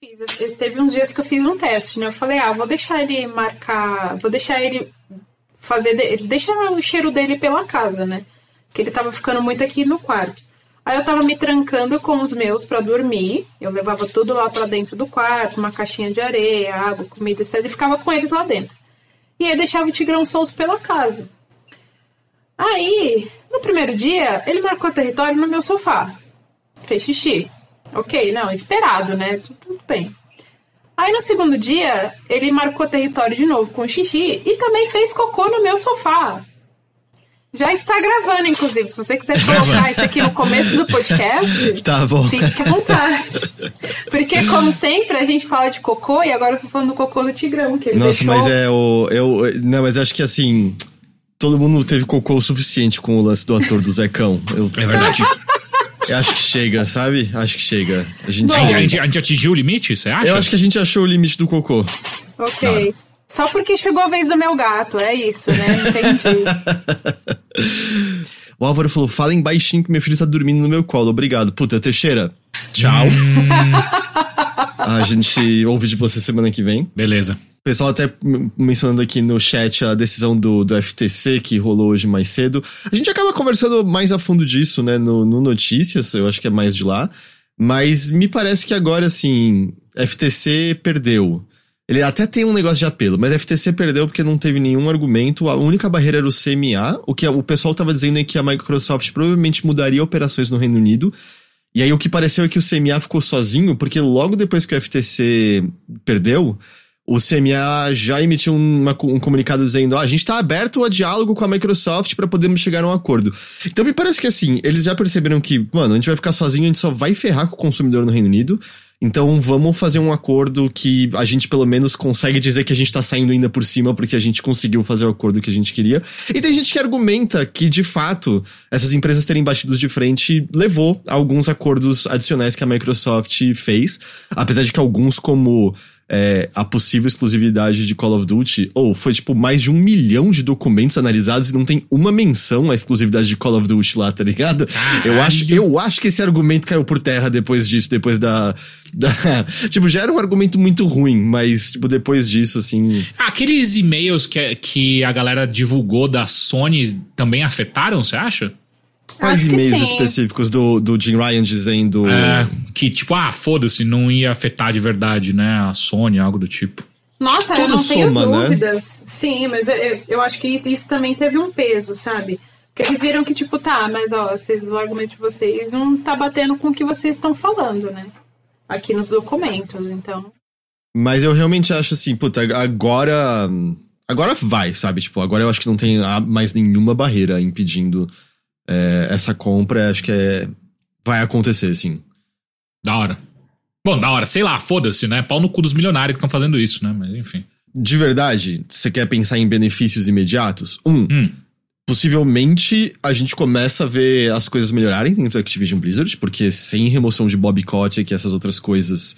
fiz. Teve uns dias que eu fiz um teste, né? Eu falei, ah, vou deixar ele marcar. Vou deixar ele fazer. Deixar o cheiro dele pela casa, né? Que ele tava ficando muito aqui no quarto. Aí eu tava me trancando com os meus para dormir. Eu levava tudo lá para dentro do quarto, uma caixinha de areia, água, comida, etc. E ficava com eles lá dentro. E aí deixava o Tigrão solto pela casa. Aí, no primeiro dia, ele marcou território no meu sofá. Fez xixi. Ok, não, esperado, né? Tudo, tudo bem. Aí no segundo dia, ele marcou território de novo com xixi e também fez cocô no meu sofá. Já está gravando, inclusive. Se você quiser colocar isso aqui no começo do podcast, tá bom. fique à vontade. Porque, como sempre, a gente fala de cocô e agora eu tô falando do cocô do Tigrão, que ele Nossa, deixou... mas é o. Eu, não, mas acho que assim. Todo mundo teve cocô o suficiente com o lance do ator do Zecão. Eu, É verdade. Eu acho que chega, sabe? Acho que chega. A gente, Bom. A gente, a gente- atingiu o limite, você acha? eu acho que a gente achou o limite do cocô. Ok. Só porque chegou a vez do meu gato, é isso, né? Entendi. O Álvaro falou: falem baixinho que meu filho tá dormindo no meu colo. Obrigado. Puta, Teixeira. Tchau. a gente ouve de você semana que vem. Beleza. Pessoal até mencionando aqui no chat a decisão do, do FTC que rolou hoje mais cedo. A gente acaba conversando mais a fundo disso, né, no, no Notícias, eu acho que é mais de lá. Mas me parece que agora, assim, FTC perdeu. Ele até tem um negócio de apelo, mas FTC perdeu porque não teve nenhum argumento. A única barreira era o CMA. O que o pessoal tava dizendo é que a Microsoft provavelmente mudaria operações no Reino Unido. E aí o que pareceu é que o CMA ficou sozinho, porque logo depois que o FTC perdeu, o CMA já emitiu uma- um comunicado dizendo: ah, a gente está aberto a diálogo com a Microsoft para podermos chegar a um acordo. Então me parece que assim, eles já perceberam que, mano, a gente vai ficar sozinho, a gente só vai ferrar com o consumidor no Reino Unido. Então vamos fazer um acordo que a gente pelo menos consegue dizer que a gente tá saindo ainda por cima porque a gente conseguiu fazer o acordo que a gente queria. E tem gente que argumenta que, de fato, essas empresas terem batido de frente levou a alguns acordos adicionais que a Microsoft fez. Apesar de que alguns, como é, a possível exclusividade de Call of Duty, ou foi tipo mais de um milhão de documentos analisados e não tem uma menção à exclusividade de Call of Duty lá, tá ligado? Eu acho, eu acho que esse argumento caiu por terra depois disso, depois da, da. Tipo, já era um argumento muito ruim, mas, tipo, depois disso, assim. Aqueles e-mails que, que a galera divulgou da Sony também afetaram, você acha? Quais Acho e-mails específicos do, do Jim Ryan dizendo. É, que tipo, ah, foda-se, não ia afetar de verdade, né? A Sony, algo do tipo. Nossa, Tudo eu não tenho soma, né? dúvidas. Sim, mas eu, eu- acho que isso também teve um peso, sabe? Porque eles viram que, tipo, tá, mas ó, vocês, o argumento de vocês não tá batendo com o que vocês estão falando, né? Aqui nos documentos, então. Mas eu realmente acho assim, puta, agora. Agora vai, sabe? Tipo, agora eu acho que não tem mais nenhuma barreira impedindo é, essa compra. Acho que é. Vai acontecer, assim. Da hora. Bom, da hora, sei lá, foda-se, né? Pau no cu dos milionários que estão fazendo isso, né? Mas enfim. De verdade, você quer pensar em benefícios imediatos? Um, Hum. possivelmente a gente começa a ver as coisas melhorarem dentro da Activision Blizzard, porque sem remoção de Bob Kotick e essas outras coisas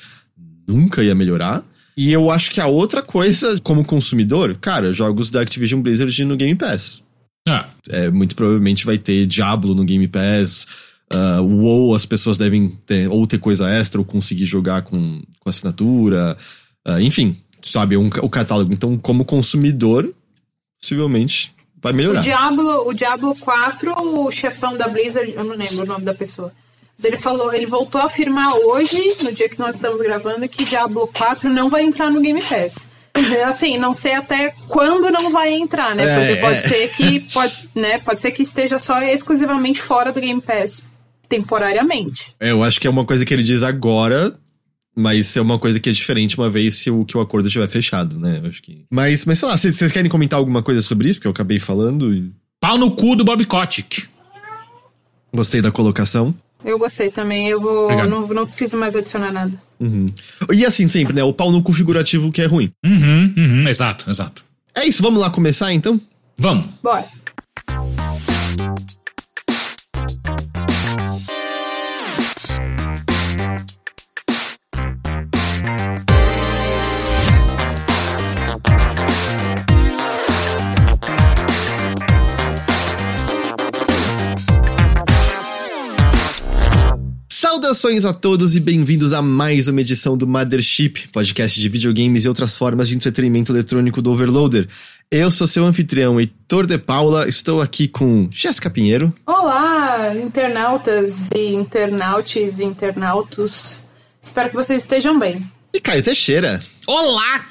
nunca ia melhorar. E eu acho que a outra coisa, como consumidor, cara, jogos da Activision Blizzard no Game Pass. Ah, É, muito provavelmente vai ter Diablo no Game Pass. Uh, WoW as pessoas devem ter, ou ter coisa extra ou conseguir jogar com, com assinatura. Ah, enfim, sabe, um, o catálogo. Então, como consumidor, possivelmente vai melhorar. O Diablo, o Diablo 4, o chefão da Blizzard, eu não lembro o nome da pessoa. Ele falou, ele voltou a afirmar hoje, no dia que nós estamos gravando, que Diablo 4 não vai entrar no Game Pass. Assim, não sei até quando não vai entrar, né? É, Porque pode é. ser que pode, né? Pode ser que esteja só exclusivamente fora do Game Pass temporariamente. É, eu acho que é uma coisa que ele diz agora, mas é uma coisa que é diferente uma vez se o, que o acordo estiver fechado, né? Eu acho que... Mas, mas sei lá, vocês vocês querem comentar alguma coisa sobre isso? Porque eu acabei falando e pau no cu do Bob Kotick. gostei da colocação. Eu gostei também, eu vou. Não, não preciso mais adicionar nada. Uhum. E assim sempre, né? O pau no cu figurativo que é ruim. Uhum, uhum, exato, exato. É isso, vamos lá começar então? Vamos. Bora. Saudações a todos e bem-vindos a mais uma edição do Mothership, podcast de videogames e outras formas de entretenimento eletrônico do Overloader. Eu sou seu anfitrião, Heitor de Paula, estou aqui com Jéssica Pinheiro. Olá, internautas e internautes e internautos. Espero que vocês estejam bem. E Caio Teixeira. Olá!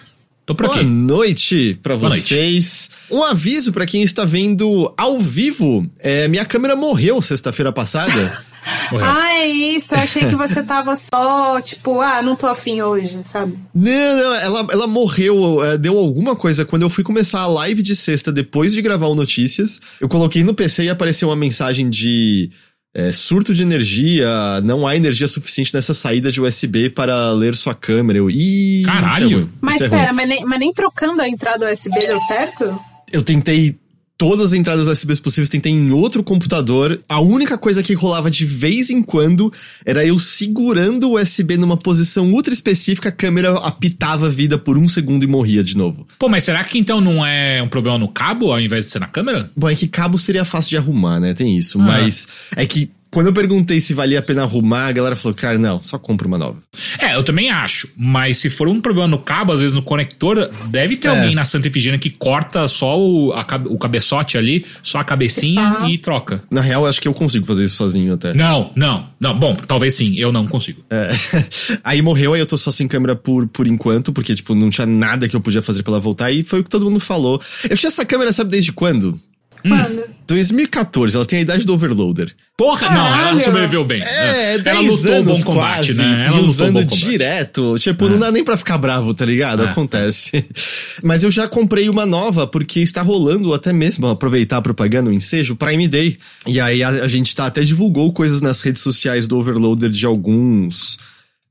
Tô por Boa noite pra Boa noite. vocês. Um aviso pra quem está vendo ao vivo. É, minha câmera morreu sexta-feira passada. Morreu. Ah, é isso. Eu achei que você tava só, tipo, ah, não tô afim hoje, sabe? Não, não, ela, ela morreu, é, deu alguma coisa. Quando eu fui começar a live de sexta, depois de gravar o Notícias, eu coloquei no PC e apareceu uma mensagem de é, surto de energia, não há energia suficiente nessa saída de USB para ler sua câmera. Eu, Ih, isso é Caralho. ruim, Mas isso é pera, mas nem, mas nem trocando a entrada USB deu certo? Eu tentei todas as entradas USB possíveis, tentei em outro computador. A única coisa que rolava de vez em quando era eu segurando o USB numa posição ultra específica, a câmera apitava a vida por um segundo e morria de novo. Pô, mas será que então não é um problema no cabo ao invés de ser na câmera? Bom, é que cabo seria fácil de arrumar, né? Tem isso. Ah. Mas é que quando eu perguntei se valia a pena arrumar, a galera falou, cara, não, só compra uma nova. É, eu também acho. Mas se for um problema no cabo, às vezes no conector, deve ter É. alguém na Santa Efigênia que corta só o, a o cabeçote ali, só a cabecinha Ah. e troca. Na real, eu acho que eu consigo fazer isso sozinho até. Não, não, não. Bom, talvez sim, eu não consigo. É. aí morreu, aí eu tô só sem câmera por, por enquanto, porque, tipo, não tinha nada que eu podia fazer pra ela voltar, e foi o que todo mundo falou. Eu tinha essa câmera, sabe desde quando? Mano. 2014, ela tem a idade do Overloader. Porra, não, ela Caralho. sobreviveu bem. É, ela 10 lutou anos bom combate, quase, né? Ela lutou usando bom combate. direto. Tipo, não dá nem pra ficar bravo, tá ligado? É. Acontece. Mas eu já comprei uma nova, porque está rolando até mesmo, aproveitar a propaganda, o ensejo, Prime Day. E aí a, a gente tá até divulgou coisas nas redes sociais do Overloader de alguns...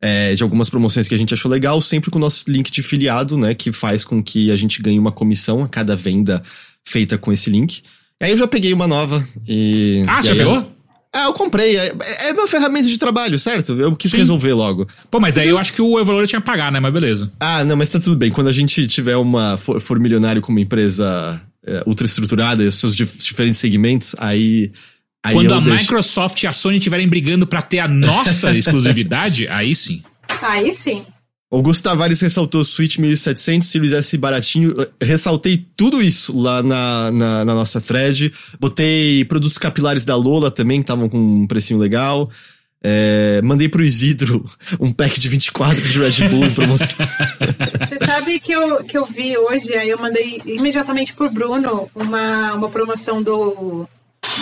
é, de algumas promoções que a gente achou legal, sempre com o nosso link de filiado, né? Que faz com que a gente ganhe uma comissão a cada venda feita com esse link. Aí eu já peguei uma nova e... Ah, e você pegou? ah, eu comprei. É, é uma ferramenta de trabalho, certo? Eu quis Sim. resolver logo. Pô, mas aí eu acho que o Everloader tinha que pagar, né? Mas beleza. Ah, não, mas tá tudo bem. Quando a gente tiver uma. for, for milionário com uma empresa é, ultra estruturada e os seus dif- diferentes segmentos, aí. aí Quando a deixo- Microsoft e a Sony estiverem brigando pra ter a nossa exclusividade, aí sim. Aí sim. Augusto Tavares ressaltou Switch 1700, Series S baratinho. Ressaltei tudo isso lá na, na, na nossa thread. Botei produtos capilares da Lola também, que estavam com um precinho legal. É, mandei pro Isidro um pack de 24 de Red Bull em promoção. Você sabe que eu, que eu vi hoje, aí eu mandei imediatamente pro Bruno uma, uma promoção do,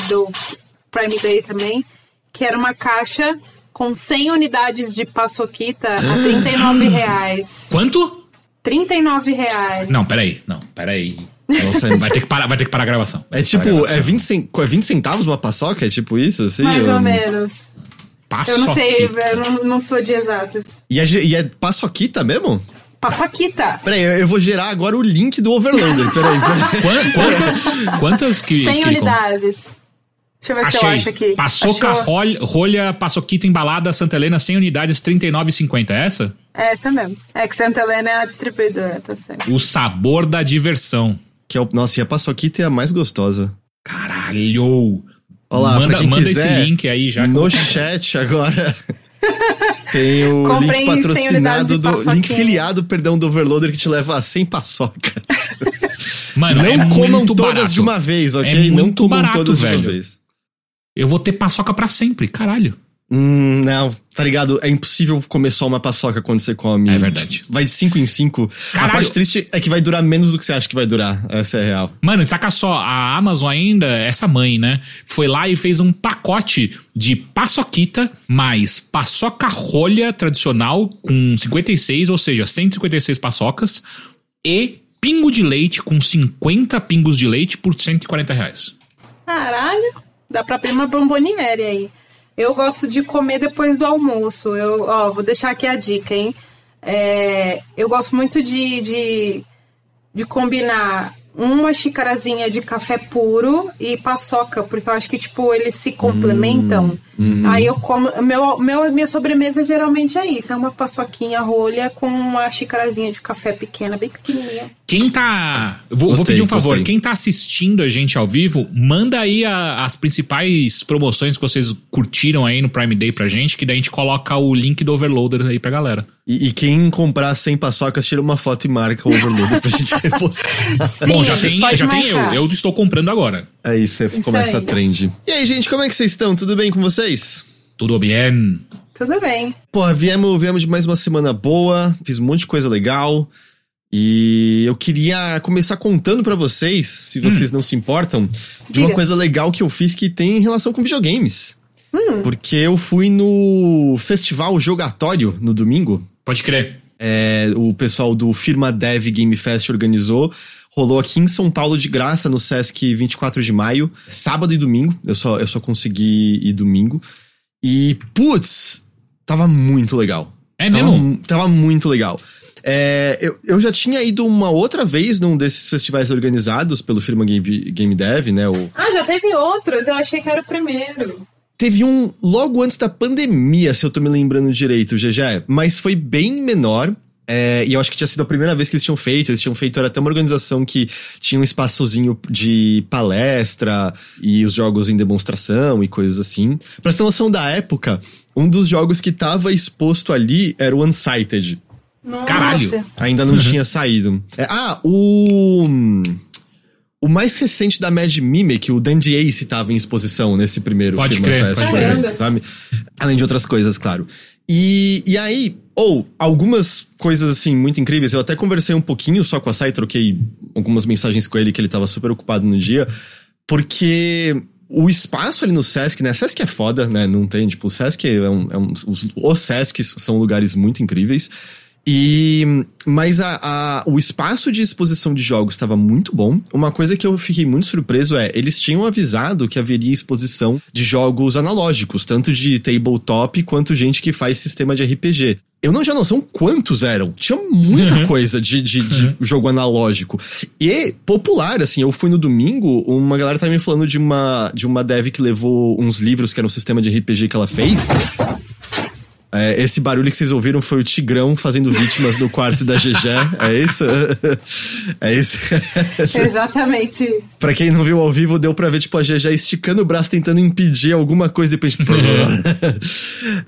do Prime Day também, que era uma caixa com 100 unidades de paçoquita a 39 reais. Quanto? 39 reais. Não, peraí. Não, peraí. Nossa, Vai ter que parar, vai ter que parar a gravação. É tipo, gravação. é 20, cen- é 20 centavos uma paçoca? É tipo isso, assim? Mais Eu- ou menos. Eu não sei, Paçoquita. eu não, não sou de exatas. E é, e é paçoquita mesmo? Paçoquita. Peraí, eu, eu vou gerar agora o link do Overloader. Peraí, peraí. Quan- Quantas, quantas que. 100 que- unidades. Deixa eu ver se eu Achei. acho aqui. Paçoca, Achou? rolha, rolha, paçoquita embalada, Santa Helena, 100 unidades, R$ 39,50. É essa? É essa mesmo. É que Santa Helena é a distribuidora, tá certo. O sabor da diversão. Que é o, nossa, e a paçoquita é a mais gostosa. Caralho! Olha lá, pra manda quem manda quiser, esse link aí já. No chat agora. Tem o Comprei link 100 patrocinado unidades de do. Link filiado, perdão, do Overloader que te leva a 100 paçocas. Mano, não é comam muito todas barato. de uma vez, ok? É não comam barato, todas de velho. uma vez. Eu vou ter paçoca pra sempre, caralho. Hum, não, tá ligado? É impossível comer só uma paçoca quando você come. É verdade. Vai de 5 em 5. A parte triste é que vai durar menos do que você acha que vai durar. Essa é a real. Mano, saca só, a Amazon ainda, essa mãe, né? Foi lá e fez um pacote de paçoquita mais paçoca rolha tradicional com 56, ou seja, 156 paçocas e pingo de leite com 50 pingos de leite por 140 reais. Caralho, dá pra abrir uma bomboniere aí. Eu gosto de comer depois do almoço. Eu, ó, vou deixar aqui a dica, hein? É, eu gosto muito de, de, de combinar uma xicarazinha de café puro e paçoca, porque eu acho que, tipo, eles se complementam. Aí eu como. Meu, meu, minha sobremesa geralmente é isso: é uma paçoquinha rolha com uma xicarazinha de café pequena, bem pequenininha. Quem tá. Vou, vou Gostei, pedir um favor. gostei. Quem tá assistindo a gente ao vivo, manda aí a- as principais promoções que vocês curtiram aí no Prime Day pra gente, que daí a gente coloca o link do Overloader aí pra galera. E, e quem comprar 100 paçocas, tira uma foto e marca o overload pra gente repostar. Sim, Bom, já tem, já tem eu. Eu estou comprando agora. Aí você começa aí. a trend. E aí, gente, como é que vocês estão? Tudo bem com vocês? Tudo bem? Tudo bem. Porra, viemos, viemos de mais uma semana boa, fiz um monte de coisa legal. E eu queria começar contando pra vocês, se vocês não se importam, de uma Diga. coisa legal que eu fiz que tem relação com videogames. Porque eu fui no festival jogatório no domingo. Pode crer. É, o pessoal do Firma Dev Game Fest organizou. Rolou aqui em São Paulo de graça, no Sesc 24 de maio. Sábado e domingo. Eu só, eu só consegui ir domingo. E, putz, tava muito legal. É tava, mesmo? Tava muito legal. É, eu, eu já tinha ido uma outra vez num desses festivais organizados pelo Firma Game, Game Dev, né? O, Ah, já teve outros. Eu achei que era o primeiro. Teve um logo antes da pandemia, se eu tô me lembrando direito, GG, mas foi bem menor. é, e eu acho que tinha sido a primeira vez que eles tinham feito. Eles tinham feito, era até uma organização que tinha um espaçozinho de palestra e os jogos em demonstração e coisas assim. Pra você ter noção da época, um dos jogos que tava exposto ali era o Unsighted. Nossa. Caralho. Ainda não tinha saído. É, ah, o. O mais recente da Mad Mimic, o Dandy Ace, tava em exposição nesse primeiro Pode Firma crer, pode crer. Caramba. sabe? Além de outras coisas, claro. E, e aí, ou algumas coisas assim muito incríveis. Eu até conversei um pouquinho só com a Sai, troquei algumas mensagens com ele que ele tava super ocupado no dia, porque o espaço ali no Sesc, né? Sesc é foda, né? Não tem, tipo, o Sesc é um. É um os, os Sescs são lugares muito incríveis. E. Mas a, a- o espaço de exposição de jogos estava muito bom. Uma coisa que eu fiquei muito surpreso é: eles tinham avisado que haveria exposição de jogos analógicos, tanto de tabletop quanto gente que faz sistema de RPG. Eu não tinha noção quantos eram. Tinha muita coisa de, de, de jogo analógico. E popular, assim, eu fui no domingo, uma galera tava me falando de uma, de uma dev que levou uns livros que era um sistema de RPG que ela fez. É, esse barulho que vocês ouviram foi o Tigrão fazendo vítimas no quarto da GG. É isso? É isso. Exatamente isso. pra quem não viu ao vivo, deu pra ver, tipo, a GG esticando o braço tentando impedir alguma coisa e depois.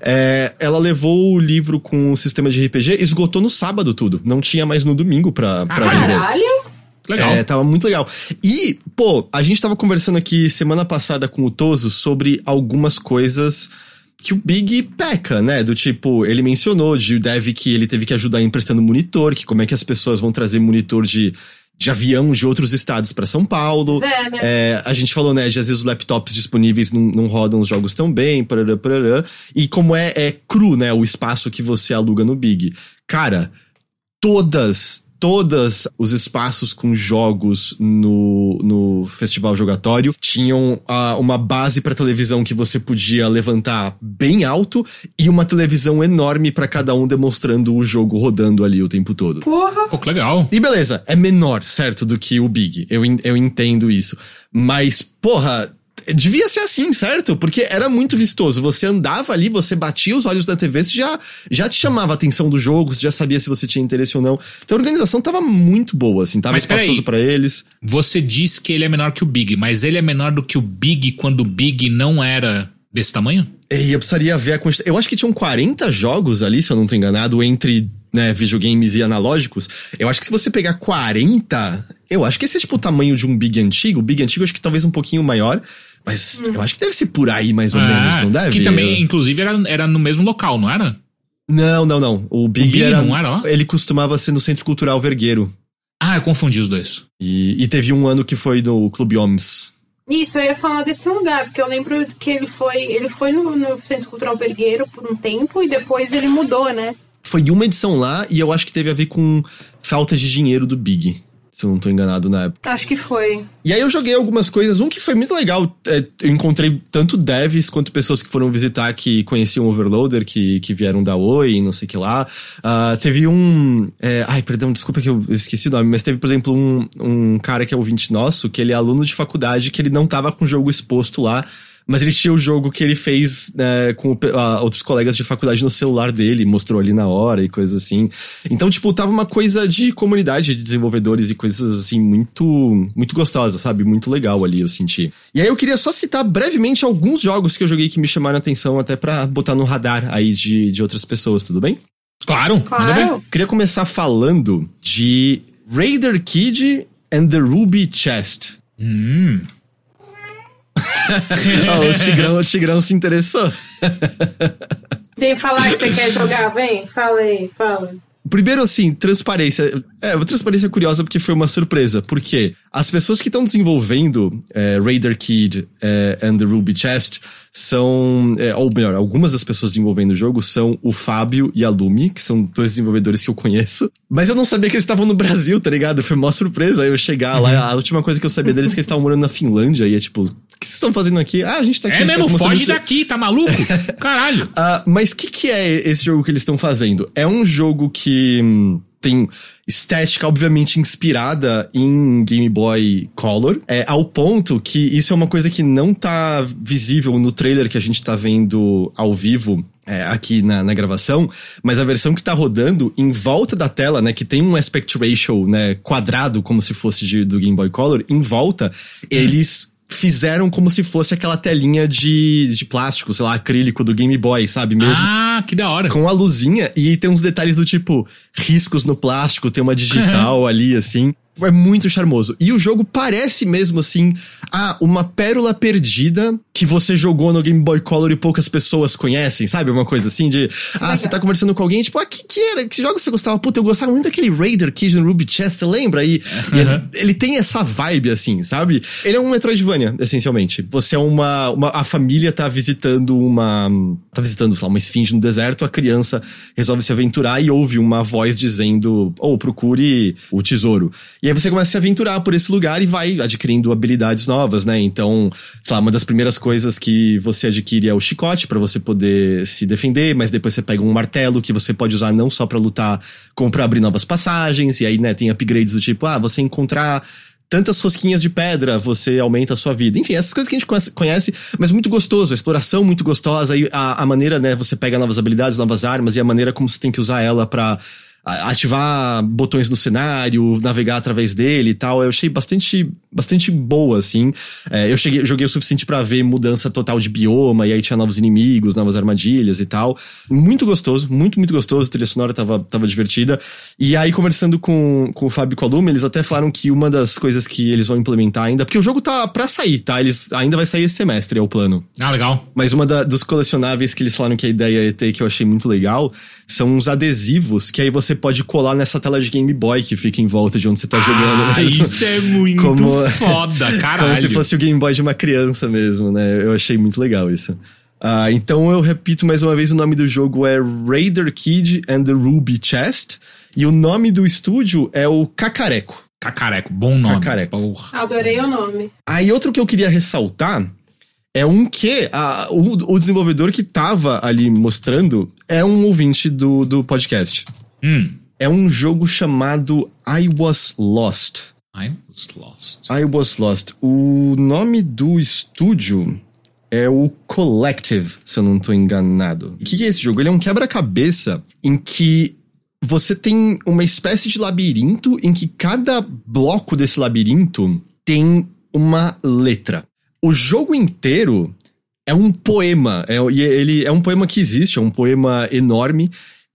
É, ela levou o livro com o sistema de RPG, esgotou no sábado tudo. Não tinha mais no domingo pra, pra Caralho. vender. Caralho. Legal. É, tava muito legal. E, pô, a gente tava conversando aqui semana passada com o Toso sobre algumas coisas que o Big peca, né? Do tipo, ele mencionou de dev que ele teve que ajudar emprestando monitor, que como é que as pessoas vão trazer monitor de, de avião de outros estados pra São Paulo. É, né? É, a gente falou, né, de às vezes os laptops disponíveis não, não rodam os jogos tão bem, parará, parará. E como é, é cru, né, o espaço que você aluga no Big. Cara, todas, todas os espaços com jogos no, no festival jogatório tinham ah, uma base pra televisão que você podia levantar bem alto e uma televisão enorme pra cada um demonstrando o jogo rodando ali o tempo todo. Porra. Pô, que legal. E beleza, é menor, certo, do que o Big. Eu, eu entendo isso. Mas, porra, devia ser assim, certo? Porque era muito vistoso. Você andava ali, você batia os olhos na TV, você já, já te chamava a atenção do jogo, você já sabia se você tinha interesse ou não. Então a organização tava muito boa, assim, tava Mas espaçoso pra eles. Você diz que ele é menor que o Big, mas ele é menor do que o Big quando o Big não era desse tamanho? E eu precisaria ver a quantidade. Eu acho que tinham 40 jogos ali, se eu não tô enganado, entre né, videogames e analógicos. Eu acho que se você pegar 40, eu acho que esse é tipo o tamanho de um Big antigo. O Big antigo acho que talvez um pouquinho maior. Mas eu acho que deve ser por aí, mais ou menos, Ah, não deve? Que também, inclusive, era, era no mesmo local, não era? Não, não, não. O Big, Big era, não era lá? Ele costumava ser no Centro Cultural Vergueiro. Ah, eu confundi os dois. E, e teve um ano que foi no Clube Homes. Isso, eu ia falar desse lugar, porque eu lembro que ele foi, ele foi no, no Centro Cultural Vergueiro por um tempo e depois ele mudou, né? Foi uma edição lá e eu acho que teve a ver com falta de dinheiro do Big. Se eu não tô enganado na época. Acho que foi. E aí eu joguei algumas coisas. Um que foi muito legal. é, eu encontrei tanto devs quanto pessoas que foram visitar que conheciam o Overloader, que, que vieram da Oi e não sei o que lá. Ah, teve um. é, ai, perdão, desculpa que eu eu esqueci o nome, mas teve, por exemplo, um, um cara que é ouvinte nosso, que ele é aluno de faculdade, que ele não tava com o jogo exposto lá. Mas ele tinha o jogo que ele fez né, com uh, outros colegas de faculdade no celular dele, mostrou ali na hora e coisas assim. Então, tipo, tava uma coisa de comunidade de desenvolvedores e coisas assim muito, muito gostosas, sabe? Muito legal ali, eu senti. E aí eu queria só citar brevemente alguns jogos que eu joguei que me chamaram a atenção, até para botar no radar aí de, de outras pessoas, tudo bem? Claro, Claro. Queria começar falando de Raider Kid and the Ruby Chest. Hum. oh, o, Tigrão, o Tigrão se interessou. Vem falar que você quer jogar, vem. Fala aí, fala. Primeiro, assim, transparência. É, uma transparência curiosa porque foi uma surpresa. Porque as pessoas que estão desenvolvendo é, Raider Kid é, and the Ruby Chest são. É, ou melhor, algumas das pessoas desenvolvendo o jogo são o Fábio e a Lumi, que são dois desenvolvedores que eu conheço. Mas eu não sabia que eles estavam no Brasil, tá ligado? Foi uma surpresa eu chegar Uhum. lá. A última coisa que eu sabia deles é que eles estavam morando na Finlândia. E é tipo, que vocês estão fazendo aqui? Ah, a gente tá aqui. É tá mesmo, mostrando foge isso- daqui, tá maluco? Caralho. ah, mas o que, que é esse jogo que eles estão fazendo? É um jogo que hum, tem estética, obviamente, inspirada em Game Boy Color, é, ao ponto que isso é uma coisa que não tá visível no trailer que a gente tá vendo ao vivo. é, aqui na, na gravação, mas a versão que tá rodando em volta da tela, né, que tem um aspect ratio, né, quadrado, como se fosse de, do Game Boy Color, em volta, eles fizeram como se fosse aquela telinha de, de plástico, sei lá, acrílico do Game Boy, sabe? Mesmo Ah, que da hora. com a luzinha. E tem uns detalhes do tipo riscos no plástico, tem uma digital ali, assim. É muito charmoso. E o jogo parece mesmo assim, ah, uma pérola perdida que você jogou no Game Boy Color e poucas pessoas conhecem, sabe? Uma coisa assim de, ah, você tá conversando com alguém, tipo, ah, que que era? Que jogo você gostava? Puta, eu gostava muito daquele Raider Kid no Ruby Chest, você lembra? E, e ele, ele tem essa vibe, assim, sabe? Ele é um Metroidvania, essencialmente. Você é uma, uma. A família tá visitando uma. Tá visitando, sei lá, uma esfinge no deserto, a criança resolve se aventurar e ouve uma voz dizendo: ou procure o tesouro. E aí você começa a se aventurar por esse lugar e vai adquirindo habilidades novas, né? Então, sei lá, uma das primeiras coisas que você adquire é o chicote pra você poder se defender, mas depois você pega um martelo que você pode usar não só pra lutar, como pra abrir novas passagens. E aí, né, tem upgrades do tipo, ah, você encontrar tantas rosquinhas de pedra, você aumenta a sua vida. Enfim, essas coisas que a gente conhece- mas muito gostoso, a exploração muito gostosa, e a, a maneira, né, você pega novas habilidades, novas armas, e a maneira como você tem que usar ela pra a- ativar botões no cenário, navegar através dele e tal, eu achei bastante, bastante boa, assim. É, eu cheguei, joguei o suficiente pra ver mudança total de bioma, e aí tinha novos inimigos, novas armadilhas e tal. Muito gostoso, muito, muito gostoso, a trilha sonora tava, tava divertida. E aí, conversando com, com o Fábio e com a Luma, eles até falaram que uma das coisas que eles vão implementar ainda, porque o jogo tá pra sair, tá? Eles ainda vai sair esse semestre, é o plano. Ah, legal. Mas uma da- dos colecionáveis que eles falaram que a ideia ia ter, que eu achei muito legal, são uns adesivos que aí você pode colar nessa tela de Game Boy que fica em volta de onde você tá jogando. Ah, mesmo. isso é muito Como- foda, caralho. Como se fosse o Game Boy de uma criança mesmo, né? Eu achei muito legal isso. Ah, então eu repito mais uma vez: o nome do jogo é Raider Kid and the Ruby Chest. E o nome do estúdio é o Cacareco. Cacareco, bom nome. Cacareco. Porra. Adorei o nome. Aí outro que eu queria ressaltar é um que a- o, o desenvolvedor que tava ali mostrando é um ouvinte do, do podcast. Hum. É um jogo chamado I Was Lost. I was lost. I Was Lost. O nome do estúdio é o Collective, se eu não tô enganado. O que, é esse jogo? Ele é um quebra-cabeça em que você tem uma espécie de labirinto em que cada bloco desse labirinto tem uma letra. O jogo inteiro é um poema. É, ele é um poema que existe, é um poema enorme.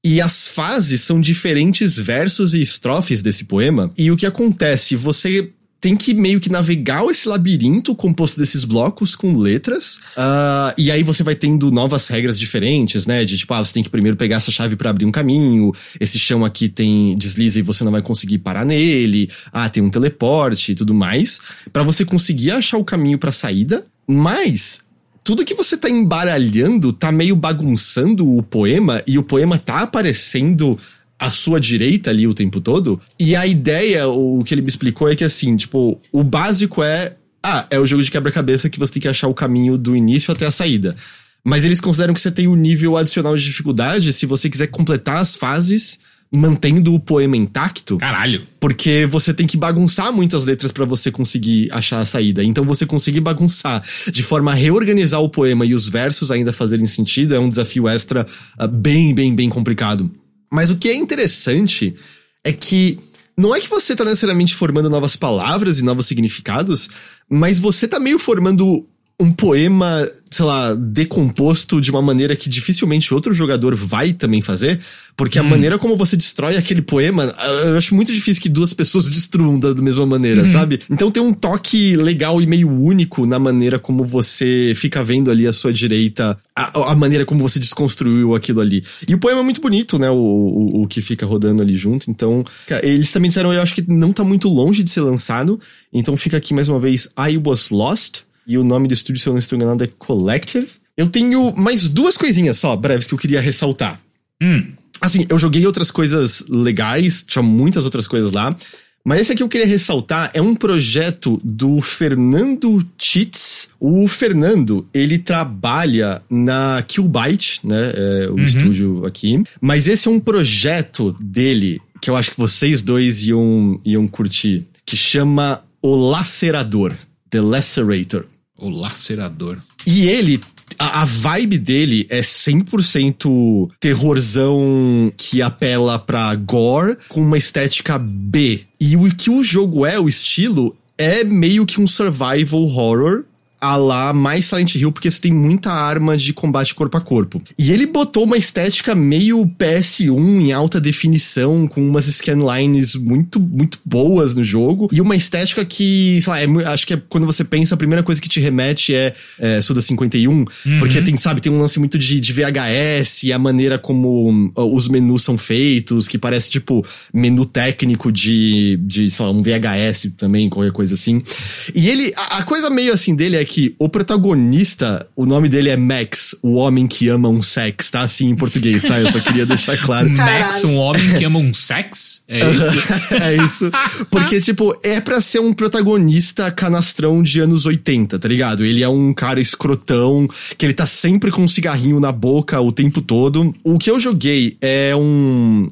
E as fases são diferentes versos e estrofes desse poema. E o que acontece? Você tem que meio que navegar esse labirinto composto desses blocos com letras. ah, e aí você vai tendo novas regras diferentes, né? De tipo, ah, você tem que primeiro pegar essa chave pra abrir um caminho. Esse chão aqui tem desliza e você não vai conseguir parar nele. Ah, tem um teleporte e tudo mais. Pra você conseguir achar o caminho pra saída. Mas tudo que você tá embaralhando tá meio bagunçando o poema e o poema tá aparecendo à sua direita ali o tempo todo. E a ideia, o que ele me explicou é que assim, tipo, o básico é. Ah, é o jogo de quebra-cabeça que você tem que achar o caminho do início até a saída. Mas eles consideram que você tem um nível adicional de dificuldade se você quiser completar as fases mantendo o poema intacto. Caralho. Porque você tem que bagunçar muitas letras para você conseguir achar a saída. Então você conseguir bagunçar de forma a reorganizar o poema e os versos ainda fazerem sentido é um desafio extra uh, bem, bem, bem complicado. Mas o que é interessante é que não é que você tá necessariamente formando novas palavras e novos significados, mas você tá meio formando um poema, sei lá, decomposto de uma maneira que dificilmente outro jogador vai também fazer, porque hum. a maneira como você destrói aquele poema, eu acho muito difícil que duas pessoas destruam da, da mesma maneira, uhum. sabe? Então tem um toque legal e meio único na maneira como você fica vendo ali à sua direita, a, a maneira como você desconstruiu aquilo ali. E o poema é muito bonito, né? O, o, o que fica rodando ali junto. Então, eles também disseram, eu acho que não tá muito longe de ser lançado. Então fica aqui mais uma vez, I Was Lost e o nome do estúdio, se eu não estou enganado, é Collective. Eu tenho mais duas coisinhas só, breves, que eu queria ressaltar. Hum. Assim, eu joguei outras coisas legais, tinha muitas outras coisas lá. Mas esse aqui eu queria ressaltar é um projeto do Fernando Chitz. O Fernando, ele trabalha na Killbyte, né? É, o uhum. estúdio aqui. Mas esse é um projeto dele que eu acho que vocês dois iam, iam curtir, que chama O Lacerador. The Lacerator. O Lacerador. E ele a, vibe dele é 100% terrorzão que apela pra gore com uma estética B. E o que o jogo é, o estilo, é meio que um survival horror a lá mais Silent Hill, porque você tem muita arma de combate corpo a corpo. E ele botou uma estética meio PS1 em alta definição, com umas scanlines muito, muito boas no jogo. E uma estética que, sei lá, é, acho que é quando você pensa, a primeira coisa que te remete é, é Suda 51. Uhum. Porque tem, sabe, tem um lance muito de, de VHS e a maneira como uh, os menus são feitos, que parece tipo menu técnico de, de sei lá, um VHS também, qualquer coisa assim. E ele, a, a coisa meio assim dele é que que o protagonista, o nome dele é Max, o homem que ama um sex, tá? Assim em português, tá? Eu só queria deixar claro. Max, um homem que ama um sex? É isso? é isso. Porque, tipo, é pra ser um protagonista canastrão de anos 80, tá ligado? Ele é um cara escrotão, que ele tá sempre com um cigarrinho na boca o tempo todo. O que eu joguei é um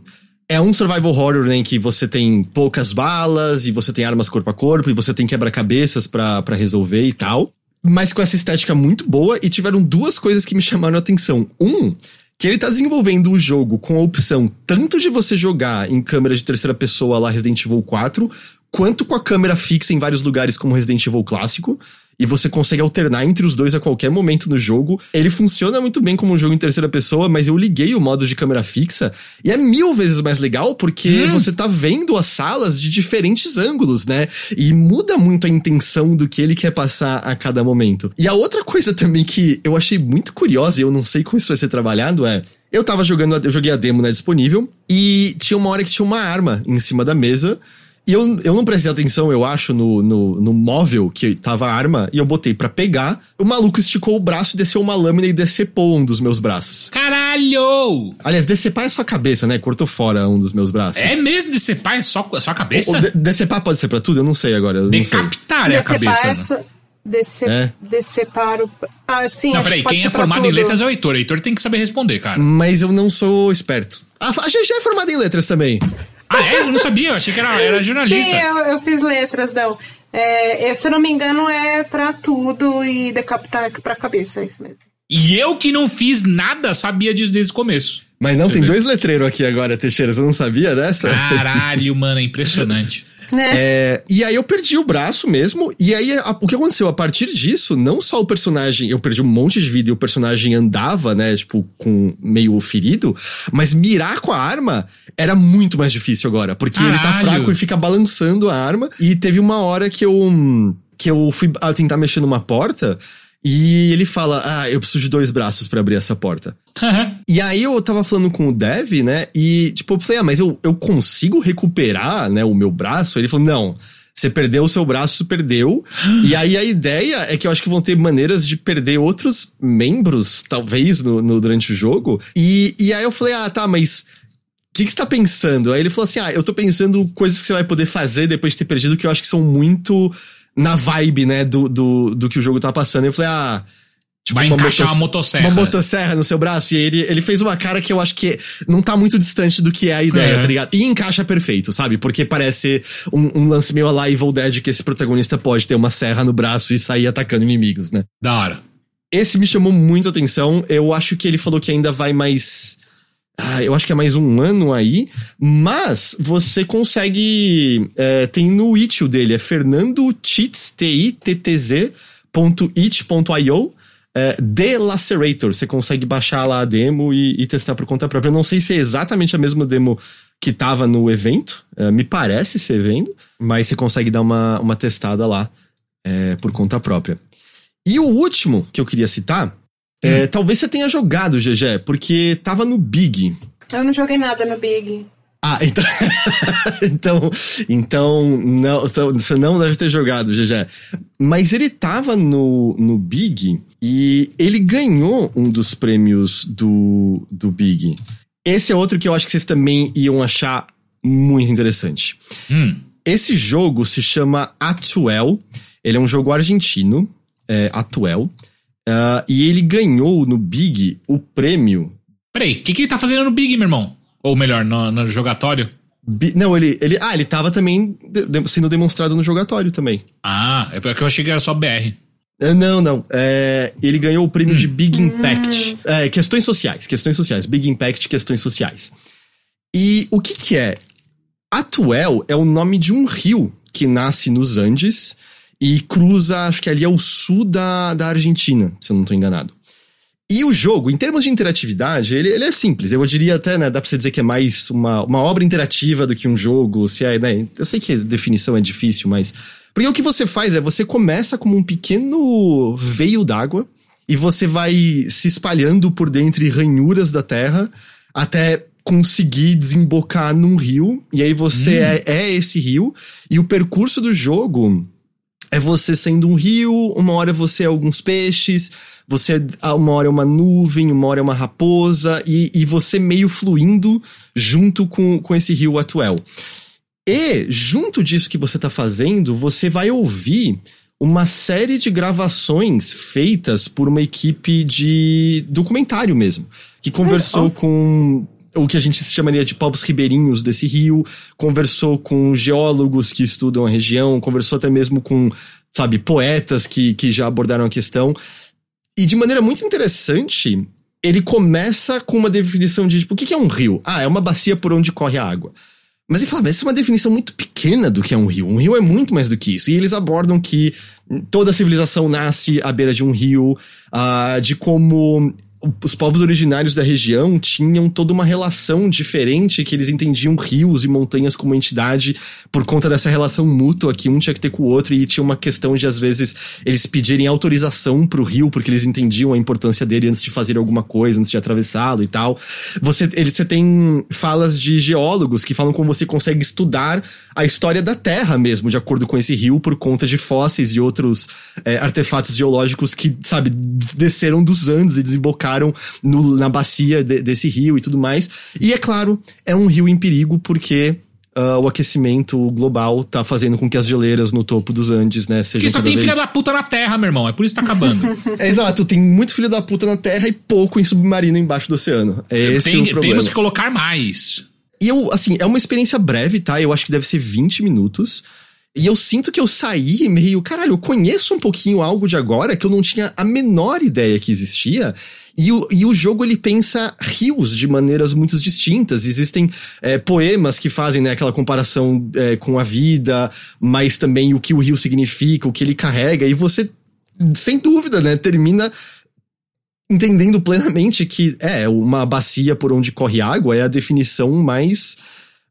é um survival horror, né, em que você tem poucas balas e você tem armas corpo a corpo e você tem quebra-cabeças para resolver e tal mas com essa estética muito boa e tiveram duas coisas que me chamaram a atenção. Um, que ele tá desenvolvendo o jogo com a opção tanto de você jogar em câmera de terceira pessoa lá Resident Evil 4, quanto com a câmera fixa em vários lugares como Resident Evil clássico e você consegue alternar entre os dois a qualquer momento no jogo. Ele funciona muito bem como um jogo em terceira pessoa, mas eu liguei o modo de câmera fixa e é mil vezes mais legal porque hum. você tá vendo as salas de diferentes ângulos, né? E muda muito a intenção do que ele quer passar a cada momento. E a outra coisa também que eu achei muito curiosa e eu não sei como isso vai ser trabalhado é. Eu tava jogando, eu joguei a demo, né, disponível, e tinha uma hora que tinha uma arma em cima da mesa. E eu, eu não prestei atenção, eu acho, no, no, no móvel que tava a arma, e eu botei para pegar. O maluco esticou o braço, desceu uma lâmina e decepou um dos meus braços. Caralho! Aliás, decepar é sua cabeça, né? Cortou fora um dos meus braços. É mesmo? Decepar é só, só a cabeça? de, decepar pode ser pra tudo? Eu não sei agora. Eu Decapitar é a cabeça. É só... Dece... É. Decepar o. Ah, sim. Não, peraí, quem é formado em letras é o Heitor. O Heitor tem que saber responder, cara. Mas eu não sou esperto. Ah, a gente é formado em letras também. Ah, é? Eu não sabia, eu achei que era, era jornalista. Sim, eu, eu fiz letras, não. É, se eu não me engano, é pra tudo e decapitar pra cabeça, é isso mesmo. E eu que não fiz nada sabia disso desde o começo. Mas não, tem dois letreiros aqui agora, Teixeira. Você não sabia dessa? Caralho, mano, é impressionante. Né? É, e aí eu perdi o braço mesmo. E aí a, o que aconteceu? A partir disso, não só o personagem, eu perdi um monte de vida e o personagem andava, né? Tipo, com meio ferido, mas mirar com a arma era muito mais difícil agora. Porque Caralho. ele tá fraco e fica balançando a arma. E teve uma hora que eu. que eu fui tentar mexer numa porta. E ele fala: Ah, eu preciso de dois braços para abrir essa porta. e aí eu tava falando com o Dev, né? E, tipo, eu falei: Ah, mas eu, eu consigo recuperar, né, o meu braço? Ele falou: Não. Você perdeu o seu braço, perdeu. e aí a ideia é que eu acho que vão ter maneiras de perder outros membros, talvez, no, no durante o jogo. E, e aí eu falei: Ah, tá, mas. O que, que você tá pensando? Aí ele falou assim: Ah, eu tô pensando coisas que você vai poder fazer depois de ter perdido que eu acho que são muito na vibe, né, do, do, do que o jogo tá passando. Eu falei, ah, Tipo, Vai encaixar uma motosserra. Uma motosserra no seu braço. E ele, ele fez uma cara que eu acho que não tá muito distante do que é a ideia, É. tá ligado? E encaixa perfeito, sabe? Porque parece um, um lance meio a Evil Dead que esse protagonista pode ter uma serra no braço e sair atacando inimigos, né? Da hora. Esse me chamou muito a atenção. Eu acho que ele falou que ainda vai mais. Ah, eu acho que é mais um ano aí. Mas você consegue. é, tem no itch dele, é Fernando Titz, T-I-T-T-Z, ponto it, ponto io. É, Lacerator. Você consegue baixar lá a demo e, e testar por conta própria. Eu não sei se é exatamente a mesma demo que tava no evento. é, me parece ser vendo. Mas você consegue dar uma, uma testada lá é, por conta própria. E o último que eu queria citar, é, talvez você tenha jogado, GG, porque tava no Big. Eu não joguei nada no Big. Ah, então. então. Então, não, então, você não deve ter jogado, GG. Mas ele tava no, no Big e ele ganhou um dos prêmios do, do Big. Esse é outro que eu acho que vocês também iam achar muito interessante. Hum. Esse jogo se chama Atuel. Ele é um jogo argentino, é, Atuel. Ah, e ele ganhou no Big o prêmio. Peraí, o que, que ele tá fazendo no Big, meu irmão? Ou melhor, no, no jogatório? Bi- Não, ele, ele. Ah, ele tava também de- de- sendo demonstrado no jogatório também. Ah, é porque eu achei que era só BR. É, Não, não. É, ele ganhou o prêmio de Big Impact. É, questões sociais, questões sociais. Big Impact, questões sociais. E o que que é? Atuel é o nome de um rio que nasce nos Andes e cruza, acho que ali é o sul da, da Argentina, se eu não tô enganado. E o jogo, em termos de interatividade, ele, ele é simples. Eu diria até, né, dá pra você dizer que é mais uma, uma obra interativa do que um jogo, se é, né, eu sei que a definição é difícil, mas... Porque o que você faz é, você começa como um pequeno veio d'água e você vai se espalhando por dentre ranhuras da terra até conseguir desembocar num rio. E aí você é, é esse rio. E o percurso do jogo é você sendo um rio, uma hora você é alguns peixes, você ah, uma hora é uma nuvem, uma hora é uma raposa, e, e você meio fluindo junto com, com esse rio Atuel. E, junto disso que você tá fazendo, você vai ouvir uma série de gravações feitas por uma equipe de documentário mesmo, que conversou com o que a gente chamaria de povos ribeirinhos desse rio, conversou com geólogos que estudam a região, conversou até mesmo com, sabe, poetas que, que já abordaram a questão. E de maneira muito interessante, ele começa com uma definição de, tipo, o que é um rio? Ah, é uma bacia por onde corre a água. Mas ele fala, mas essa é uma definição muito pequena do que é um rio. Um rio é muito mais do que isso. E eles abordam que toda civilização nasce à beira de um rio, ah, de como os povos originários da região tinham toda uma relação diferente, que eles entendiam rios e montanhas como entidade por conta dessa relação mútua que um tinha que ter com o outro, e tinha uma questão de, às vezes, eles pedirem autorização pro rio, porque eles entendiam a importância dele antes de fazer alguma coisa, antes de atravessá-lo e tal. Você, ele, você tem falas de geólogos que falam como você consegue estudar a história da Terra mesmo, de acordo com esse rio, por conta de fósseis e outros é, artefatos geológicos que, sabe, desceram dos Andes e desembocaram no- na bacia de- desse rio e tudo mais. E é claro, é um rio em perigo porque ah, o aquecimento global tá fazendo com que as geleiras no topo dos Andes, né, sejam Porque só tem vez... filha da puta na Terra, meu irmão. É por isso que tá acabando. É, exato, tem muito filho da puta na Terra e pouco em submarino embaixo do oceano. É esse Tem- o problema. temos que colocar mais. E eu, assim, é uma experiência breve, tá? Eu acho que deve ser 20 minutos. E eu sinto que eu saí meio, caralho, eu conheço um pouquinho algo de agora que eu não tinha a menor ideia que existia. E o, e o jogo ele pensa rios de maneiras muito distintas. Existem é, poemas que fazem né, aquela comparação é, com a vida, mas também o que o rio significa, o que ele carrega. E você, sem dúvida, né, termina entendendo plenamente que é uma bacia por onde corre água é a definição mais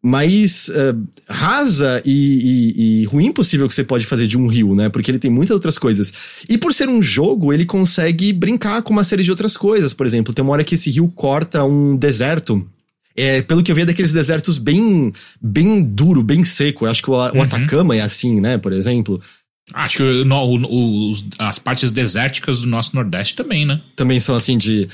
mais eh, rasa e, e- e ruim possível que você pode fazer de um rio, né? Porque ele tem muitas outras coisas. E por ser um jogo, ele consegue brincar com uma série de outras coisas. Por exemplo, tem uma hora que esse rio corta um deserto. É, pelo que eu vi, é daqueles desertos bem, bem duro, bem seco. Eu acho que o, o Atacama é assim, né? Por exemplo. Acho que o- os- as partes desérticas do nosso Nordeste também, né? também são assim de.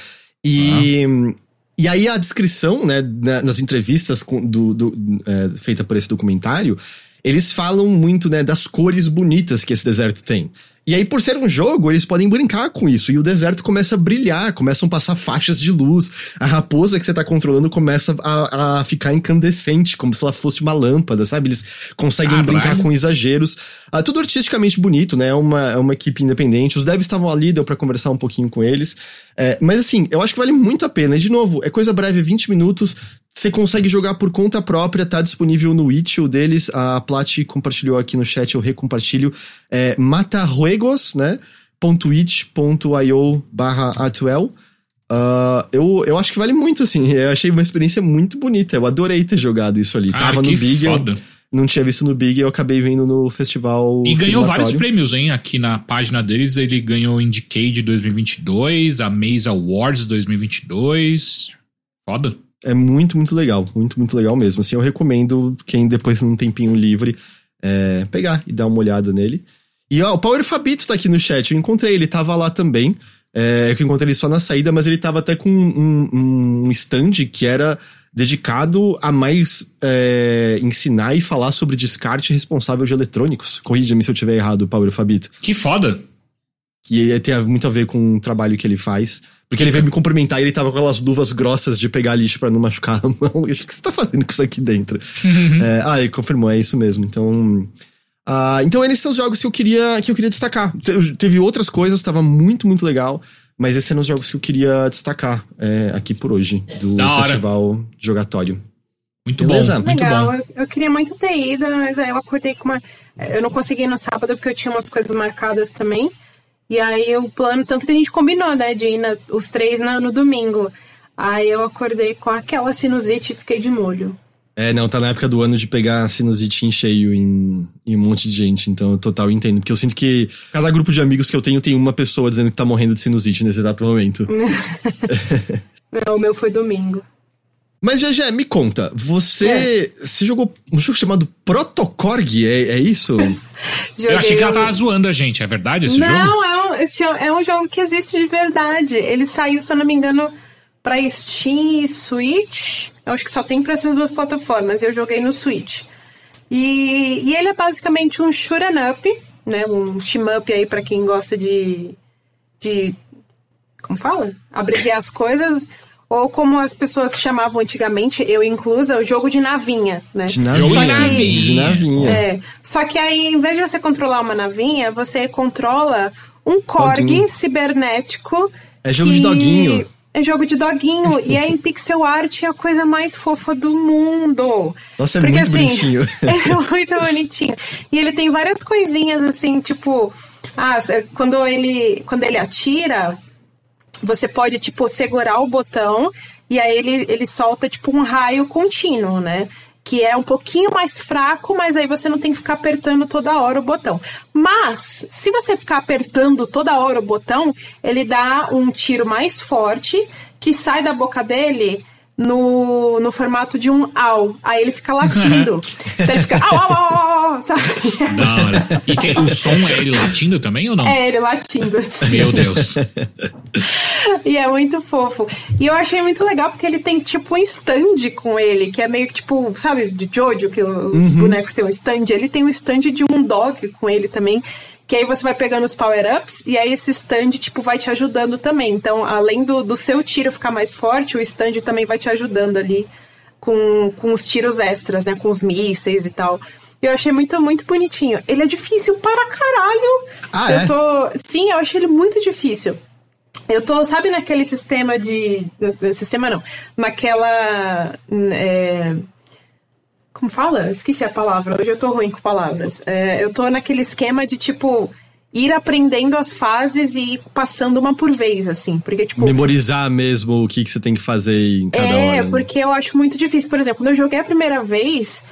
E. E aí a descrição, né, na- nas entrevistas do, do, é, feita por esse documentário, eles falam muito, né, das cores bonitas que esse deserto tem. E aí, por ser um jogo, eles podem brincar com isso. E o deserto começa a brilhar, começam a passar faixas de luz. A raposa que você tá controlando começa a, a ficar incandescente, como se ela fosse uma lâmpada, sabe? Eles conseguem brincar com exageros. Ah, tudo artisticamente bonito, né? É uma, é uma equipe independente. Os devs estavam ali, deu pra conversar um pouquinho com eles. É, mas assim, eu acho que vale muito a pena. E de novo, é coisa breve, 20 minutos. Você consegue jogar por conta própria, tá disponível no Itch, o deles. A Plat compartilhou aqui no chat, eu recompartilho. É mataruegos, né? .itch.io barra atuel. Uh, eu, eu acho que vale muito, assim. Eu achei uma experiência muito bonita. Eu adorei ter jogado isso ali. Ah, Tava no Big. foda. Eu não tinha visto no Big, eu acabei vendo no festival. E ganhou vários prêmios, hein? Aqui na página deles, ele ganhou Indicade 2022, a Maze Awards 2022. Foda. É muito, muito legal. Muito, muito legal mesmo. Assim, eu recomendo quem depois, num tempinho livre, é, pegar e dar uma olhada nele. E ó, o Power Fabito tá aqui no chat. Eu encontrei, ele tava lá também. É, eu encontrei ele só na saída, mas ele tava até com um, um stand que era dedicado a mais é, ensinar e falar sobre descarte responsável de eletrônicos. Corrija-me se eu tiver errado, Power Fabito. Que foda. Que tem muito a ver com o trabalho que ele faz. Porque ele veio me cumprimentar e ele tava com aquelas luvas grossas de pegar lixo pra não machucar a mão. Eu acho que você tá fazendo com isso aqui dentro. É, ah, ele confirmou, é isso mesmo. Então. ah, então, esses são os jogos que eu queria, que eu queria destacar. Te- Teve outras coisas, tava muito, muito legal. Mas esses eram os jogos que eu queria destacar é, aqui por hoje, do festival jogatório. Muito Beleza. bom, muito Legal, bom. eu, eu queria muito ter ido, mas aí eu acordei com uma. Eu não consegui ir no sábado porque eu tinha umas coisas marcadas também. E aí o plano, tanto que a gente combinou, né, de ir na- os três na- no domingo. Aí eu acordei com aquela sinusite e fiquei de molho. É, não, tá na época do ano de pegar sinusite em cheio em, em um monte de gente, então eu total entendo. Porque eu sinto que cada grupo de amigos que eu tenho tem uma pessoa dizendo que tá morrendo de sinusite nesse exato momento. Não, o meu foi domingo. Mas, GG, me conta, você, você jogou um jogo chamado Protocorg, é, é isso? Eu achei que ela tava zoando a gente, é verdade esse jogo? Não, é um, esse é um jogo que existe de verdade. Ele saiu, se eu não me engano, pra Steam e Switch. Eu acho que só tem pra essas duas plataformas. Eu joguei no Switch. E, e ele é basicamente um shoot'em up, né? Um team up aí pra quem gosta de, de. Como fala? Abreviar as coisas. Ou como as pessoas chamavam antigamente, eu inclusa, o jogo de navinha, né? De navinha. De navinha. De navinha. É. Só que aí, em vez de você controlar uma navinha, você controla um corgi Doguinho. cibernético. É jogo de que- doguinho. É jogo de doguinho. e é em pixel art, é a coisa mais fofa do mundo. Nossa, é Porque, muito assim, bonitinho. É muito bonitinho. E ele tem várias coisinhas assim, tipo. Ah, quando ele, quando ele atira, você pode, tipo, segurar o botão e aí ele, ele solta, tipo, um raio contínuo, né? Que é um pouquinho mais fraco, mas aí você não tem que ficar apertando toda hora o botão. Mas, se você ficar apertando toda hora o botão, ele dá um tiro mais forte que sai da boca dele no, no formato de um au. Aí ele fica latindo. então ele fica au, au, au, au, au, sabe? Da hora. E tem, o som é ele latindo também ou não? É, ele latindo. assim. Meu Deus. E é muito fofo. E eu achei muito legal porque ele tem tipo um stand com ele, que é meio que tipo, sabe, de Jojo, que os bonecos têm um stand. Ele tem um stand de um dog com ele também. Que aí você vai pegando os power-ups e aí esse stand, tipo, vai te ajudando também. Então, além do, do seu tiro ficar mais forte, o stand também vai te ajudando ali com, com os tiros extras, né? Com os mísseis e tal. Eu achei muito, muito bonitinho. Ele é difícil para caralho. Ah, eu é? tô. Sim, eu achei ele muito difícil. Eu tô, sabe, naquele sistema de. Sistema não. Naquela. é, como fala? Esqueci a palavra. Hoje eu tô ruim com palavras. É, eu tô naquele esquema de, tipo, ir aprendendo as fases e ir passando uma por vez, assim. Porque, tipo. Memorizar mesmo o que, que você tem que fazer em cada É, hora. né? porque eu acho muito difícil. Por exemplo, quando eu joguei a primeira vez,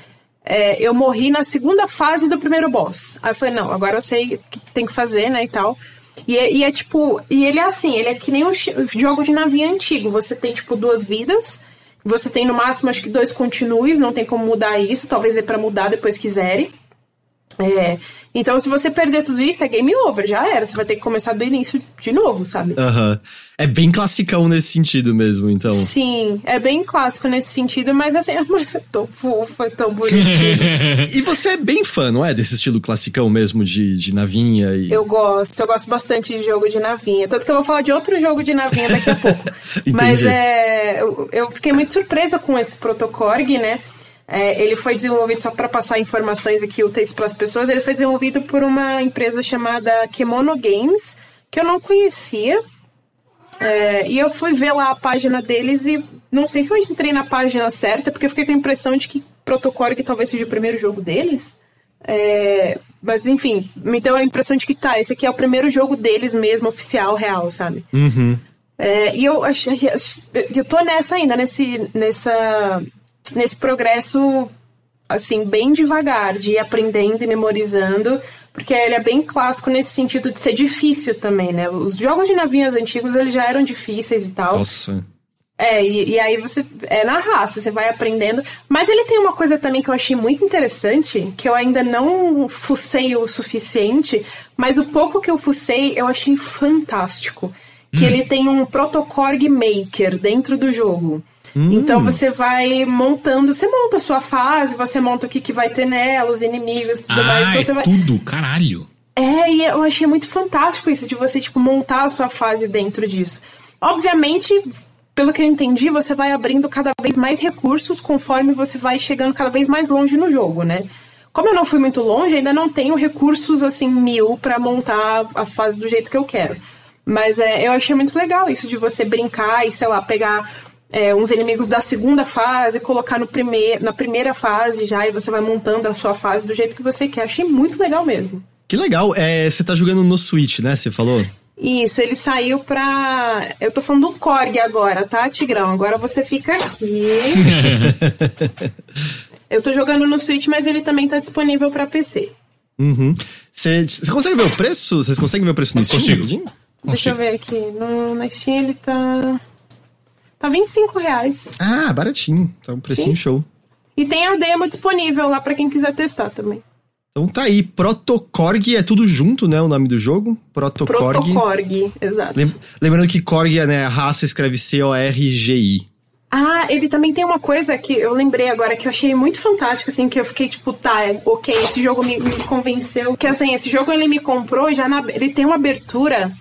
é, eu morri na segunda fase do primeiro boss. Aí eu falei, não, agora eu sei o que tem que fazer, né, e tal. E é, e é tipo, e ele é assim, ele é que nem um jogo de navinha antigo. Você tem, tipo, duas vidas. Você tem no máximo, acho que dois continues, não tem como mudar isso. Talvez dê pra mudar depois quiserem. É, então, se você perder tudo isso, é game over, já era. Você vai ter que começar do início de novo, sabe? Aham. É bem classicão nesse sentido mesmo, então. Sim, é bem clássico nesse sentido, mas assim, mas é tão fofo, é tão bonitinho. E você é bem fã, não é? Desse estilo classicão mesmo, de, de navinha e. eu gosto, eu gosto bastante de jogo de navinha. Tanto que eu vou falar de outro jogo de navinha daqui a pouco. mas é, eu, eu fiquei muito surpresa com esse Protocorg, né? É, ele foi desenvolvido, só para passar informações aqui úteis para as pessoas, ele foi desenvolvido por uma empresa chamada Kemono Games, que eu não conhecia. É, e eu fui ver lá a página deles e não sei se eu entrei na página certa, porque eu fiquei com a impressão de que Protocorg talvez seja o primeiro jogo deles. É, mas enfim, me deu a impressão de que tá, esse aqui é o primeiro jogo deles mesmo, oficial, real, sabe? É, e eu achei. Eu tô nessa ainda, nesse, nessa, nesse progresso, assim, bem devagar, de ir aprendendo e memorizando, porque ele é bem clássico nesse sentido de ser difícil também, né? Os jogos de navinhas antigos, eles já eram difíceis e tal. Nossa. É, e, e aí você. É na raça, você vai aprendendo. Mas ele tem uma coisa também que eu achei muito interessante, que eu ainda não fucei o suficiente, mas o pouco que eu fucei eu achei fantástico. Que ele tem um Protocorg Maker dentro do jogo. Então você vai montando, você monta a sua fase, você monta o que, que vai ter nela, os inimigos e tudo mais. Ah, Então é você vai. tudo, caralho. É, e eu achei muito fantástico isso, de você, tipo, montar a sua fase dentro disso. Obviamente, pelo que eu entendi, você vai abrindo cada vez mais recursos conforme você vai chegando cada vez mais longe no jogo, né? Como eu não fui muito longe, ainda não tenho recursos, assim, mil pra montar as fases do jeito que eu quero. Mas é, eu achei muito legal isso de você brincar e, sei lá, pegar é, uns inimigos da segunda fase, colocar no primeir, na primeira fase já, e você vai montando a sua fase do jeito que você quer. Achei muito legal mesmo. Que legal. É, você tá jogando no Switch, né? Você falou? Isso, ele saiu pra. Eu tô falando do Korg agora, tá, Tigrão? Agora você fica aqui. Eu tô jogando no Switch, mas ele também tá disponível pra PC. Uhum. Você consegue ver o preço? Vocês conseguem ver o preço no Steam? Consigo. rapidinho? Deixa eu ver aqui. No, na Steam ele tá. Tá 25 reais. Ah, baratinho. Tá um precinho Sim. show. E tem a demo disponível lá pra quem quiser testar também. Então tá aí. Protocorg é tudo junto, né? O nome do jogo. Protocorg. Protocorg, exato. Lem- Lembrando que Korg, é, né? A raça escreve C-O-R-G-I. Ah, ele também tem uma coisa que eu lembrei agora que eu achei muito fantástica, assim, que eu fiquei tipo, tá, é, ok, esse jogo me, me convenceu. Que assim, esse jogo ele me comprou já na. Ele tem uma abertura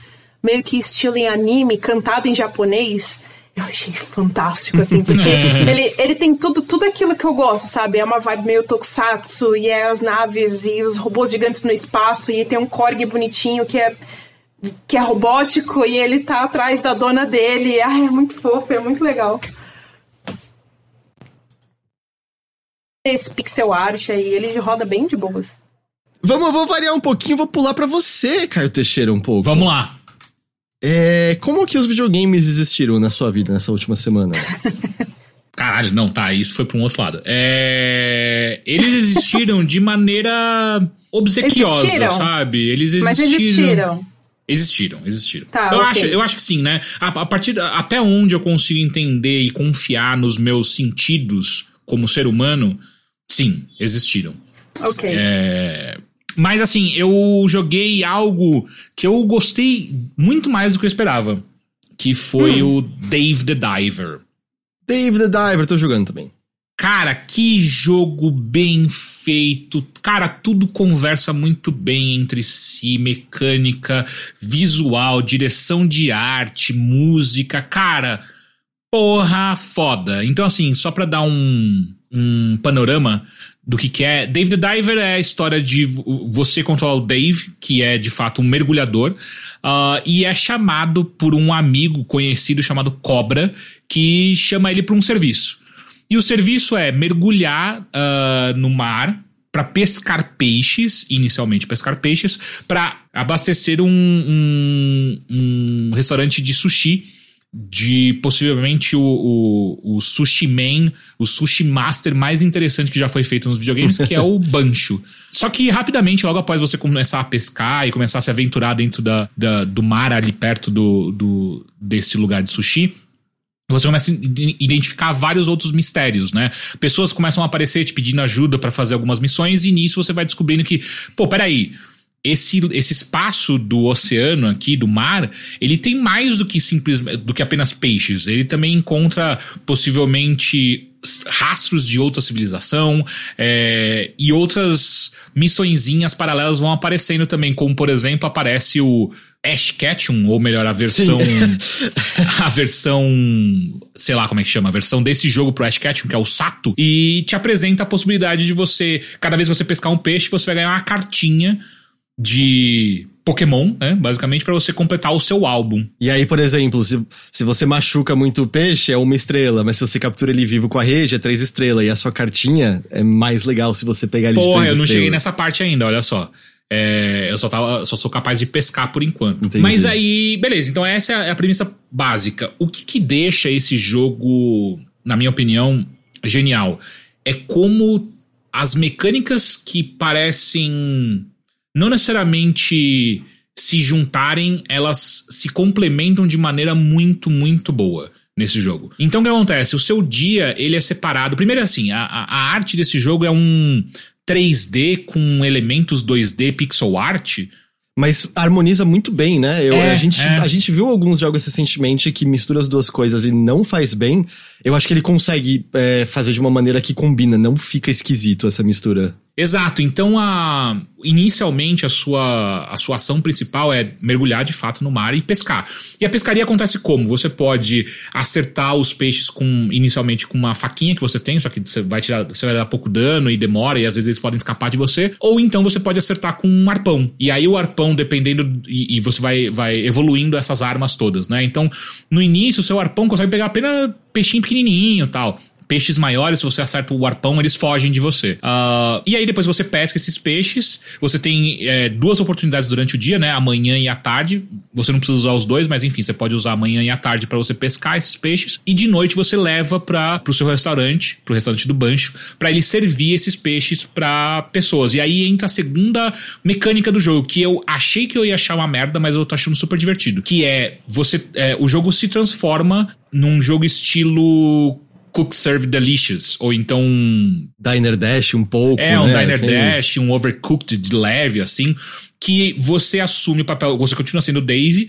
meio que estilo em anime, cantado em japonês. Eu achei fantástico, assim, porque ele, ele tem tudo, tudo aquilo que eu gosto, sabe? É uma vibe meio tokusatsu, e é as naves e os robôs gigantes no espaço, e tem um Korg bonitinho que é que é robótico e ele tá atrás da dona dele. Ai, é muito fofo, é muito legal. Esse pixel art aí, ele roda bem de boas. Vamos, vou variar um pouquinho, vou pular pra você, Caio Teixeira, um pouco. Vamos lá. É, como que os videogames existiram na sua vida nessa última semana? Caralho, não, tá, isso foi pra um outro lado. É, Eles existiram de maneira obsequiosa, Existiram. sabe? Eles existiram. Mas existiram. Existiram, existiram. Tá, eu, ok. acho, eu acho que sim, né? A, a partir da- até onde eu consigo entender e confiar nos meus sentidos como ser humano, sim, existiram. Ok. É, mas assim, eu joguei algo que eu gostei muito mais do que eu esperava. Que foi Hum. o Dave the Diver. Dave the Diver, tô jogando também. Cara, que jogo bem feito. Cara, tudo conversa muito bem entre si, mecânica, visual, direção de arte, música. Cara, porra foda. Então, assim, só pra dar um, um panorama do que, que é. Dave the Diver é a história de vo- você controlar o Dave, que é de fato um mergulhador, ah, e é chamado por um amigo conhecido chamado Cobra, que chama ele pra um serviço. E o serviço é mergulhar ah, no mar para pescar peixes, inicialmente pescar peixes, para abastecer um, um, um restaurante de sushi de possivelmente o, o, o sushi man, o sushi master mais interessante que já foi feito nos videogames, que é o Bancho. Só que rapidamente, logo após você começar a pescar e começar a se aventurar dentro da, da- do mar ali perto do, do, desse lugar de sushi, você começa a identificar vários outros mistérios, né? Pessoas começam a aparecer te pedindo ajuda para fazer algumas missões e nisso você vai descobrindo que, pô, peraí, esse, esse espaço do oceano aqui, do mar, ele tem mais do que simples, do que apenas peixes. Ele também encontra possivelmente rastros de outra civilização é, e outras missõezinhas paralelas vão aparecendo também, como por exemplo aparece o Ash Ketchum, ou melhor, a versão. a versão. Sei lá como é que chama, a versão desse jogo pro Ash Ketchum, que é o Sato, e te apresenta a possibilidade de você. Cada vez que você pescar um peixe, você vai ganhar uma cartinha de Pokémon, né? Basicamente, para você completar o seu álbum. E aí, por exemplo, se, se você machuca muito o peixe, é uma estrela, mas se você captura ele vivo com a rede, é três estrelas. E a sua cartinha é mais legal se você pegar ele Porra, de três eu não estrelas. cheguei nessa parte ainda, olha só. É, eu só, tava, só sou capaz de pescar por enquanto. Entendi. Mas aí, beleza. Então essa é a premissa básica. O que, que deixa esse jogo, na minha opinião, genial? É como as mecânicas que parecem não necessariamente se juntarem, elas se complementam de maneira muito, muito boa nesse jogo. Então o que acontece? O seu dia, ele é separado. Primeiro é assim, a, a arte desse jogo é um 3D com elementos 2D pixel art. Mas harmoniza muito bem, né? Eu, É, a, gente, é. a gente viu alguns jogos recentemente que mistura as duas coisas e não faz bem. Eu acho que ele consegue é, fazer de uma maneira que combina, não fica esquisito essa mistura. Exato, então a inicialmente a sua a sua ação principal é mergulhar de fato no mar e pescar. E a pescaria acontece como? Você pode acertar os peixes com inicialmente com uma faquinha que você tem, só que você vai tirar, você vai dar pouco dano e demora e às vezes eles podem escapar de você, ou então você pode acertar com um arpão. E aí o arpão dependendo e, e você vai vai evoluindo essas armas todas, né? Então, no início o seu arpão consegue pegar apenas peixinho pequenininho, tal. Peixes maiores, se você acerta o arpão, eles fogem de você. Ah, e aí, depois você pesca esses peixes. Você tem é, duas oportunidades durante o dia, né? Amanhã e à tarde. Você não precisa usar os dois, mas enfim, você pode usar amanhã e à tarde para você pescar esses peixes. E de noite você leva para pro seu restaurante, pro restaurante do Bancho, para ele servir esses peixes para pessoas. E aí entra a segunda mecânica do jogo, que eu achei que eu ia achar uma merda, mas eu tô achando super divertido. Que é você. é, o jogo se transforma num jogo estilo Cook Serve Delicious, ou então Diner Dash um pouco, é um né? Diner Assim, Dash, um Overcooked de leve, assim, que você assume o papel, você continua sendo o Dave,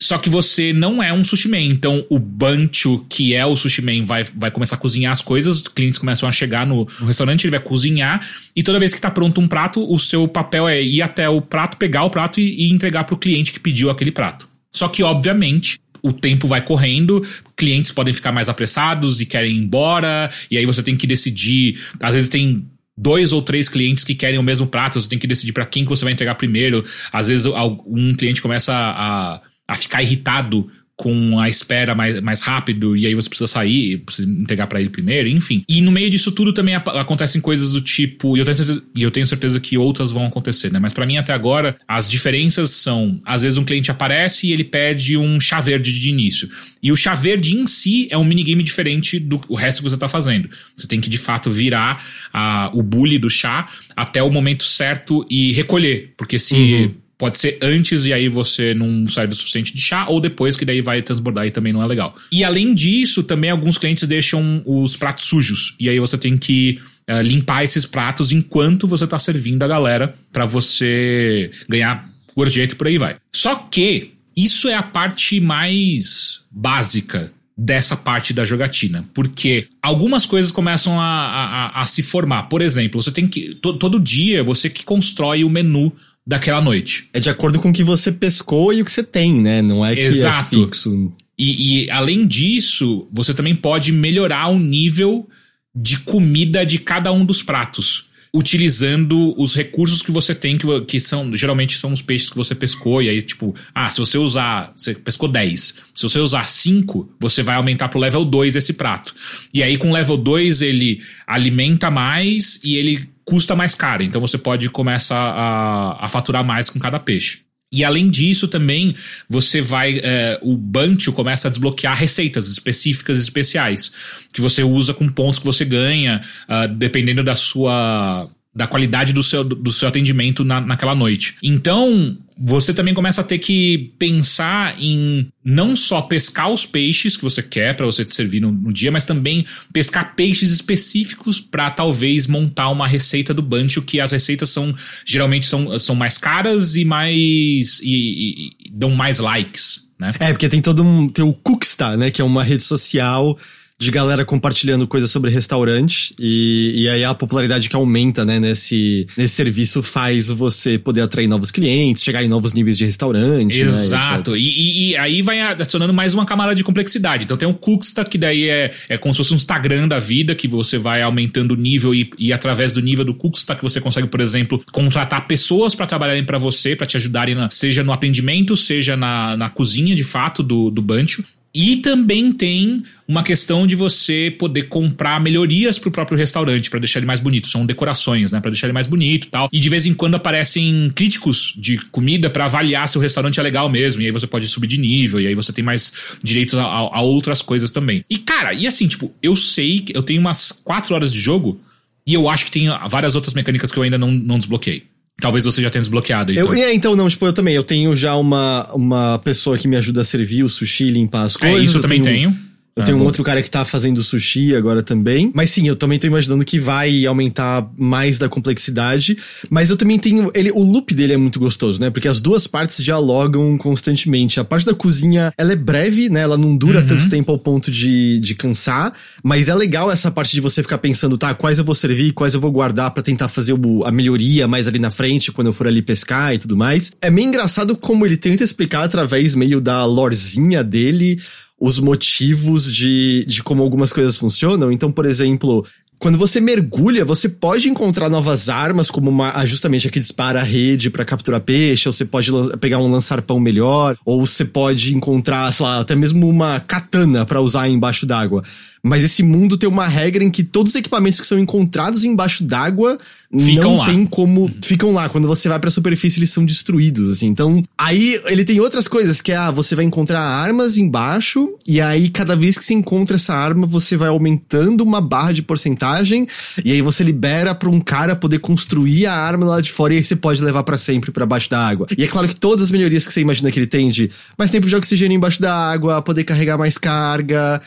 só que você não é um sushi man. Então o Bancho, que é o sushi man, vai, vai começar a cozinhar as coisas, os clientes começam a chegar no, no restaurante, ele vai cozinhar, e toda vez que tá pronto um prato, o seu papel é ir até o prato, pegar o prato e, e entregar pro cliente que pediu aquele prato. Só que, obviamente, o tempo vai correndo, clientes podem ficar mais apressados e querem ir embora, e aí você tem que decidir. Às vezes tem dois ou três clientes que querem o mesmo prato, você tem que decidir para quem que você vai entregar primeiro. Às vezes um cliente começa a, a ficar irritado com a espera mais, mais rápido e aí você precisa sair, precisa entregar para ele primeiro, enfim. E no meio disso tudo também acontecem coisas do tipo, e eu tenho certeza, eu tenho certeza que outras vão acontecer, né? Mas para mim até agora as diferenças são, às vezes um cliente aparece e ele pede um chá verde de início. E o chá verde em si é um minigame diferente do resto que você tá fazendo. Você tem que de fato virar a, o bule do chá até o momento certo e recolher, porque se Pode ser antes e aí você não serve o suficiente de chá, ou depois que daí vai transbordar e também não é legal. E além disso, também alguns clientes deixam os pratos sujos. E aí você tem que eh, limpar esses pratos enquanto você tá servindo a galera pra você ganhar gorjeta e por aí vai. Só que isso é a parte mais básica dessa parte da jogatina, porque algumas coisas começam a, a- a- a se formar. Por exemplo, você tem que to- todo dia você que constrói o menu daquela noite. É de acordo com o que você pescou e o que você tem, né? Não é que Exato. é fixo. E, e, além disso, você também pode melhorar o nível de comida de cada um dos pratos. Utilizando os recursos que você tem, que, que são geralmente são os peixes que você pescou. E aí, tipo, ah, se você usar. Você pescou 10. Se você usar 5, você vai aumentar pro level 2 esse prato. E aí, com o level 2, ele alimenta mais e ele custa mais caro. Então você pode começar a, a faturar mais com cada peixe. E além disso, também você vai. é, o Bancho começa a desbloquear receitas específicas especiais. Que você usa com pontos que você ganha, ah, dependendo da sua. Da qualidade do seu, do seu atendimento na, naquela noite. Então, você também começa a ter que pensar em não só pescar os peixes que você quer para você te servir no, no, dia, mas também pescar peixes específicos para talvez montar uma receita do Bancho, que as receitas são geralmente são, são mais caras e mais e, e, e dão mais likes, né? É, porque tem todo um tem o Cookstar, né, que é uma rede social de galera compartilhando coisas sobre restaurante e, e aí a popularidade que aumenta, né, nesse, nesse serviço faz você poder atrair novos clientes, chegar em novos níveis de restaurante. Né, Exato. Né, e, e, e, aí vai adicionando mais uma camada de complexidade. Então tem o Cooksta, que daí é, é como se fosse um Instagram da vida, que você vai aumentando o nível e, e através do nível do Cooksta que você consegue, por exemplo, contratar pessoas para trabalharem para você, para te ajudarem, na, seja no atendimento, seja na, na cozinha de fato do, do Bancho. E também tem uma questão de você poder comprar melhorias pro próprio restaurante para deixar ele mais bonito. São decorações, né, para deixar ele mais bonito, tal. E de vez em quando aparecem críticos de comida para avaliar se o restaurante é legal mesmo. E aí você pode subir de nível e aí você tem mais direitos a, a outras coisas também. E cara, e assim, tipo, eu sei que eu tenho umas 4 horas de jogo e eu acho que tem várias outras mecânicas que eu ainda não, não desbloqueei. Talvez você já tenha desbloqueado. Eu, é, então, não, tipo, eu também. Eu tenho já uma, uma pessoa que me ajuda a servir o sushi, limpar as coisas. É, isso eu, eu também tenho. tenho. Eu tenho um outro cara que tá fazendo sushi agora também. Mas sim, eu também tô imaginando que vai aumentar mais da complexidade. Mas eu também tenho. Ele, o loop dele é muito gostoso, né? Porque as duas partes dialogam constantemente. A parte da cozinha, ela é breve, né? Ela não dura uhum. tanto tempo ao ponto de, de cansar. Mas é legal essa parte de você ficar pensando, tá, quais eu vou servir, quais eu vou guardar para tentar fazer o, a melhoria mais ali na frente, quando eu for ali pescar e tudo mais. É meio engraçado como ele tenta explicar através meio da lorzinha dele os motivos de, de como algumas coisas funcionam. Então, por exemplo, quando você mergulha, você pode encontrar novas armas, como uma, justamente a que dispara a rede para capturar peixe, ou você pode pegar um lançar-pão melhor, ou você pode encontrar, sei lá, até mesmo uma katana para usar embaixo d'água. Mas esse mundo tem uma regra em que todos os equipamentos que são encontrados embaixo d'água não lá. tem como. Ficam lá. Quando você vai pra superfície, eles são destruídos, assim. Então, aí ele tem outras coisas, que é, ah, você vai encontrar armas embaixo, e aí cada vez que você encontra essa arma, você vai aumentando uma barra de porcentagem, e aí você libera pra um cara poder construir a arma lá de fora, e aí você pode levar para sempre para baixo da água. E é claro que todas as melhorias que você imagina que ele tem de mais tempo de oxigênio embaixo da água, poder carregar mais carga,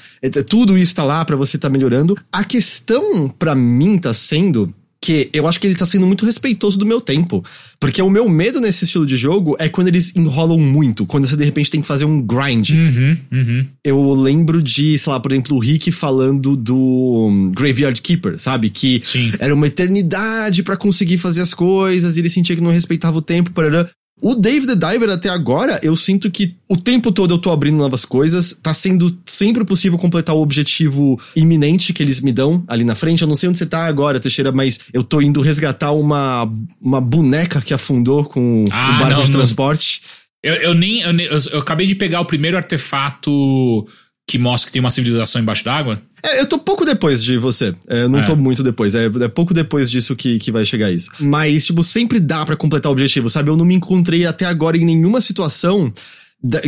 tudo isso tá lá para você tá melhorando. A questão para mim tá sendo que eu acho que ele tá sendo muito respeitoso do meu tempo. Porque o meu medo nesse estilo de jogo é quando eles enrolam muito, quando você de repente tem que fazer um grind. Uhum, uhum. Eu lembro de, sei lá, por exemplo, o Rick falando do Graveyard Keeper, sabe? Que Sim. era uma eternidade para conseguir fazer as coisas, e ele sentia que não respeitava o tempo, parará. O Dave the Diver até agora, eu sinto que o tempo todo eu tô abrindo novas coisas, tá sendo sempre possível completar o objetivo iminente que eles me dão ali na frente. Eu não sei onde você tá agora, Teixeira, mas eu tô indo resgatar uma, uma boneca que afundou com ah, o barco não, de transporte. Eu, eu nem. Eu, eu, eu acabei de pegar o primeiro artefato que mostra que tem uma civilização embaixo d'água? É, eu tô pouco depois de você. É, eu não é. tô muito depois. É, é, pouco depois disso que, que vai chegar isso. Mas, tipo, sempre dá para completar o objetivo, sabe? Eu não me encontrei até agora em nenhuma situação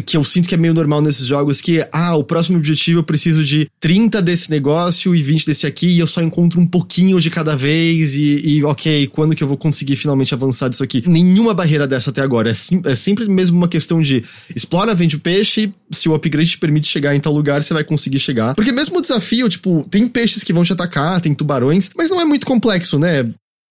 que eu sinto que é meio normal nesses jogos, que, ah, o próximo objetivo eu preciso de 30 desse negócio e 20 desse aqui, e eu só encontro um pouquinho de cada vez, e, e ok, quando que eu vou conseguir finalmente avançar disso aqui? Nenhuma barreira dessa até agora. É, sim, é sempre mesmo uma questão de explora, vende o peixe, se o upgrade te permite chegar em tal lugar, você vai conseguir chegar. Porque mesmo o desafio, tipo, tem peixes que vão te atacar, tem tubarões, mas não é muito complexo, né?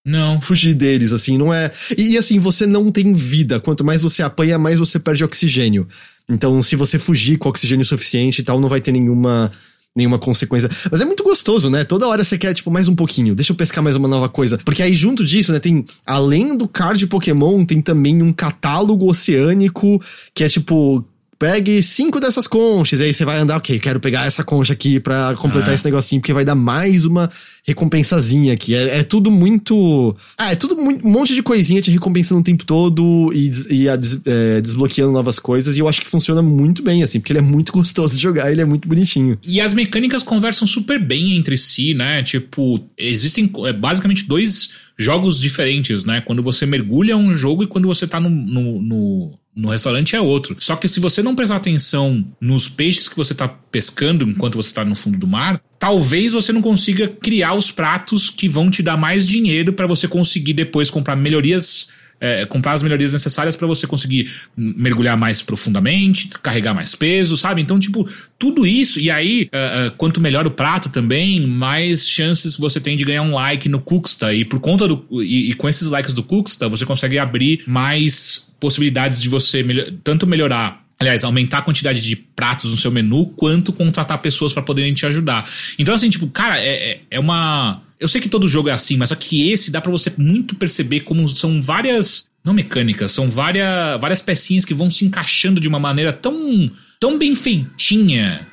Não. Fugir deles, assim, não é. E, e, assim, você não tem vida. Quanto mais você apanha, mais você perde oxigênio. Então, se você fugir com oxigênio suficiente e tal, não vai ter nenhuma. Nenhuma consequência. Mas é muito gostoso, né? Toda hora você quer, tipo, mais um pouquinho. Deixa eu pescar mais uma nova coisa. Porque aí, junto disso, né, tem. Além do card Pokémon, tem também um catálogo oceânico que é, tipo, pegue cinco dessas conchas. E aí você vai andar, ok, quero pegar essa concha aqui para completar ah. esse negocinho, porque vai dar mais uma recompensazinha aqui. É, é tudo muito. Ah, é tudo muito, um monte de coisinha te recompensando o tempo todo e, e a, é, desbloqueando novas coisas. E eu acho que funciona muito bem, assim, porque ele é muito gostoso de jogar, ele é muito bonitinho. E as mecânicas conversam super bem entre si, né? Tipo, existem é, basicamente dois jogos diferentes, né? Quando você mergulha um jogo e quando você tá no, no, no no restaurante é outro. Só que se você não prestar atenção nos peixes que você tá pescando enquanto você tá no fundo do mar, talvez você não consiga criar os pratos que vão te dar mais dinheiro para você conseguir depois comprar melhorias é, comprar as melhorias necessárias para você conseguir mergulhar mais profundamente, carregar mais peso, sabe? Então, tipo, tudo isso. E aí, uh, uh, quanto melhor o prato também, mais chances você tem de ganhar um like no Cooksta. E por conta do. E, e com esses likes do Cooksta, você consegue abrir mais possibilidades de você melhor, tanto melhorar Aliás, aumentar a quantidade de pratos no seu menu, quanto contratar pessoas para poderem te ajudar. Então, assim, tipo, cara, é, é, é uma eu sei que todo jogo é assim, mas aqui esse dá para você muito perceber como são várias. Não mecânicas, são várias, várias pecinhas que vão se encaixando de uma maneira tão, tão bem feitinha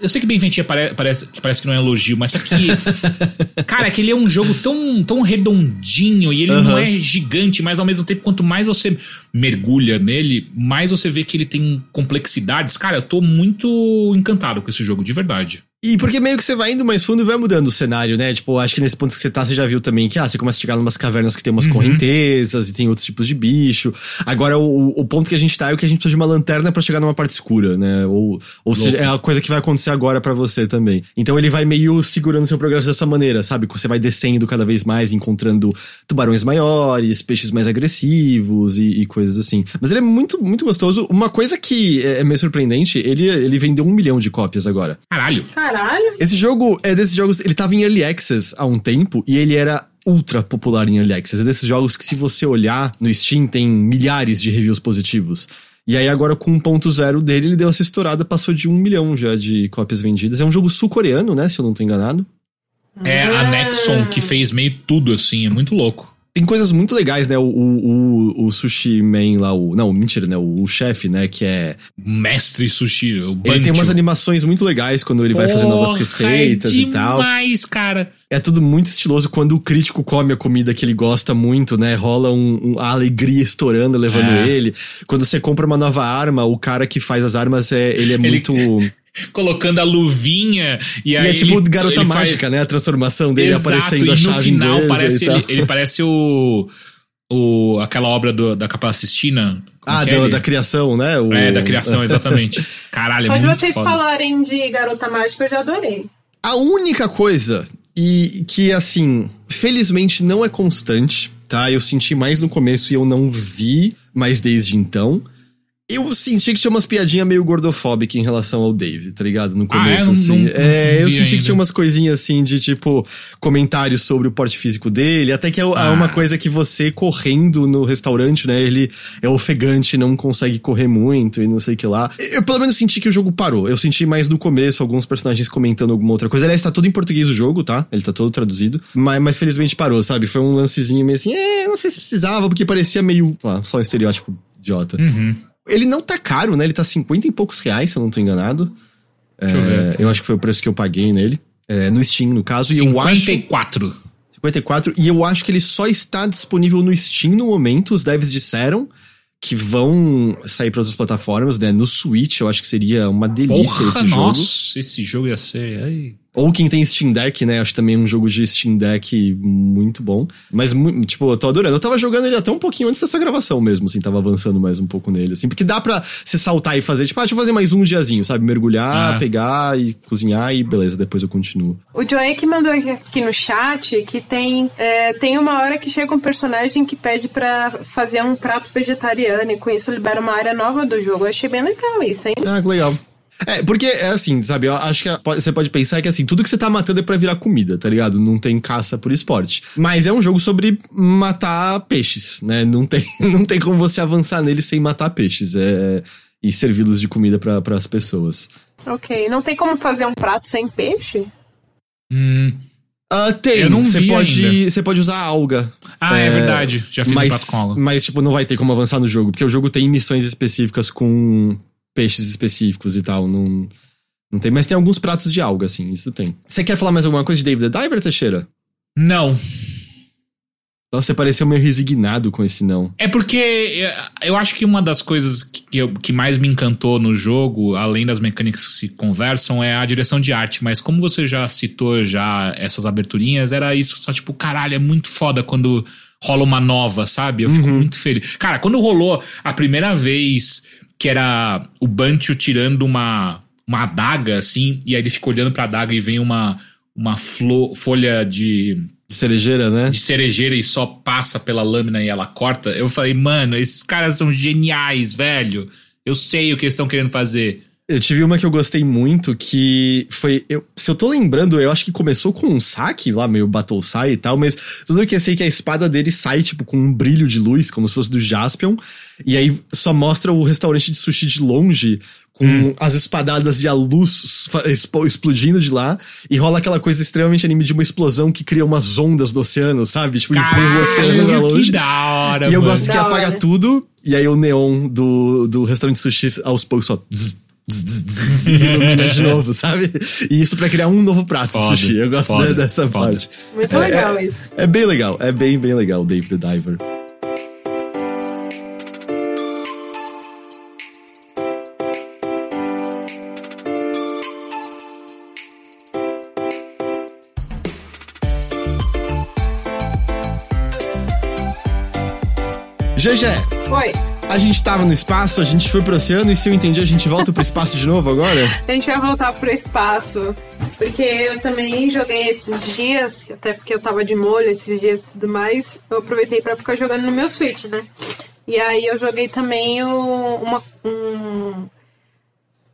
eu sei que bem feitinha parece, parece, parece que não é elogio, mas só que. cara, é que ele é um jogo tão, tão redondinho e ele uhum. não é gigante, mas ao mesmo tempo, quanto mais você mergulha nele, mais você vê que ele tem complexidades. Cara, eu tô muito encantado com esse jogo, de verdade. E porque meio que você vai indo mais fundo e vai mudando o cenário, né? Tipo, acho que nesse ponto que você tá, você já viu também que, ah, você começa a chegar em umas cavernas que tem umas uhum. correntezas e tem outros tipos de bicho. Agora, o, o ponto que a gente tá é o que a gente precisa de uma lanterna para chegar numa parte escura, né? Ou, ou seja, é a coisa que vai acontecer agora para você também. Então ele vai meio segurando seu progresso dessa maneira, sabe? Você vai descendo cada vez mais, encontrando tubarões maiores, peixes mais agressivos e, e coisas assim. Mas ele é muito, muito gostoso. Uma coisa que é, é meio surpreendente, ele, ele vendeu um milhão de cópias agora. Caralho! Caralho. Esse jogo é desses jogos. Ele tava em Early Access há um tempo e ele era ultra popular em Early Access. É desses jogos que, se você olhar no Steam, tem milhares de reviews positivos. E aí, agora com 1.0 dele, ele deu essa estourada, passou de um milhão já de cópias vendidas. É um jogo sul-coreano, né? Se eu não tô enganado. É a Nexon que fez meio tudo assim, é muito louco tem coisas muito legais, né? O, o, o Sushi Man lá, o. Não, mentira, né? O, o chefe, né? Que é. Mestre Sushi, o Ele tem umas animações muito legais quando ele vai Porra, fazer novas receitas é e tal. demais, cara. É tudo muito estiloso quando o crítico come a comida que ele gosta muito, né? Rola um, um a alegria estourando, levando é. ele. Quando você compra uma nova arma, o cara que faz as armas, é, ele é ele... muito. colocando a luvinha e, e aí. é tipo ele, garota ele mágica, faz... né? A transformação dele Exato, aparecendo e a chave no final parece ele, ele, parece o. O, aquela obra do, da Capela Sistina. Ah, é do, da criação, né? O... É, da criação, exatamente. Caralho, Só é muito de vocês foda. falarem de Garota Mágica, eu já adorei. A única coisa, e que assim, felizmente não é constante, tá? Eu senti mais no começo e eu não vi mais desde então eu senti que tinha umas piadinhas meio gordofóbicas em relação ao Dave, tá ligado? No começo, ah, é? assim. Não, é, eu senti ainda. que tinha umas coisinhas assim de tipo comentários sobre o porte físico dele, até que é, é ah. uma coisa que você correndo no restaurante, né? Ele é ofegante, não consegue correr muito e não sei o que lá. Eu pelo menos senti que o jogo parou. Eu senti mais no começo alguns personagens comentando alguma outra coisa. Aliás, tá todo em português o jogo, tá? Ele tá todo traduzido. Mas, mas felizmente parou, sabe? Foi um lancezinho meio assim, é, não sei se precisava, porque parecia meio, lá, só um estereótipo idiota. Uhum. Ele não tá caro, né? Ele tá 50 e poucos reais, se eu não tô enganado. Deixa é, eu ver. Eu acho que foi o preço que eu paguei nele. É, no Steam, no caso. 54. E eu acho, 54. E eu acho que ele só está disponível no Steam no momento. Os devs disseram que vão sair para outras plataformas, né? No Switch, eu acho que seria uma delícia Porra, esse jogo. Nossa, esse jogo ia ser. Ai. Ou quem tem Steam Deck, né? Acho também um jogo de Steam Deck muito bom. Mas, tipo, eu tô adorando. Eu tava jogando ele até um pouquinho antes dessa gravação mesmo, assim, tava avançando mais um pouco nele, assim. Porque dá pra se saltar e fazer, tipo, ah, deixa eu fazer mais um diazinho, sabe? Mergulhar, ah. pegar e cozinhar e beleza, depois eu continuo. O Joey que mandou aqui no chat que tem, é, tem uma hora que chega um personagem que pede para fazer um prato vegetariano e com isso libera uma área nova do jogo. Eu achei bem legal isso, hein? Ah, que legal. É, porque é assim, sabe? Eu acho que você pode pensar que assim, tudo que você tá matando é pra virar comida, tá ligado? Não tem caça por esporte. Mas é um jogo sobre matar peixes, né? Não tem, não tem como você avançar nele sem matar peixes. É, e servi-los de comida para as pessoas. Ok. Não tem como fazer um prato sem peixe? Hum. Uh, tem, eu não você vi pode, você pode usar alga. Ah, é, é verdade. Já fiz mas, um prato com alga. Mas, tipo, não vai ter como avançar no jogo, porque o jogo tem missões específicas com peixes específicos e tal. Não, não tem, mas tem alguns pratos de alga, assim, isso tem. Você quer falar mais alguma coisa de David the Diver, Teixeira? Não. Nossa, você pareceu meio resignado com esse não. É porque eu, eu acho que uma das coisas que, eu, que mais me encantou no jogo, além das mecânicas que se conversam, é a direção de arte. Mas como você já citou já essas aberturinhas, era isso só tipo, caralho, é muito foda quando rola uma nova, sabe? Eu fico muito feliz. Cara, quando rolou a primeira vez que era o Bancho tirando uma, uma adaga, assim, e aí ele fica olhando pra adaga e vem uma, uma flo, folha de De cerejeira, né? de cerejeira e só passa pela lâmina e ela corta. Eu falei, mano, esses caras são geniais, velho. Eu sei o que eles estão querendo fazer. Eu tive uma que eu gostei muito, que foi. Eu, se eu tô lembrando, eu acho que começou com um saque lá, meio Battle Sai e tal, mas tudo que eu sei é que a espada dele sai, tipo, com um brilho de luz, como se fosse do Jaspion. E aí só mostra o restaurante de sushi de longe, com as espadadas e a luz explodindo de lá. E rola aquela coisa extremamente anime de uma explosão que cria umas ondas do oceano, sabe? Tipo, empurra o oceano pra longe. que da hora, E eu mano. gosto que apaga tudo, e aí o neon do, do restaurante de sushi aos poucos só. zzz, ilumina de novo, sabe? E isso pra criar um novo prato Foda, de sushi. Eu gosto foda, de- dessa foda. parte. Muito É- legal é, isso. É bem legal, é bem, bem legal o Dave the Diver. GG, Oi. A gente tava no espaço, a gente foi pro oceano e se eu entendi, a gente volta pro espaço de novo agora? A gente vai voltar pro espaço. Porque eu também joguei esses dias, até porque eu tava de molho esses dias e tudo mais. Eu aproveitei pra ficar jogando no meu Switch, né? E aí eu joguei também o- uma, um-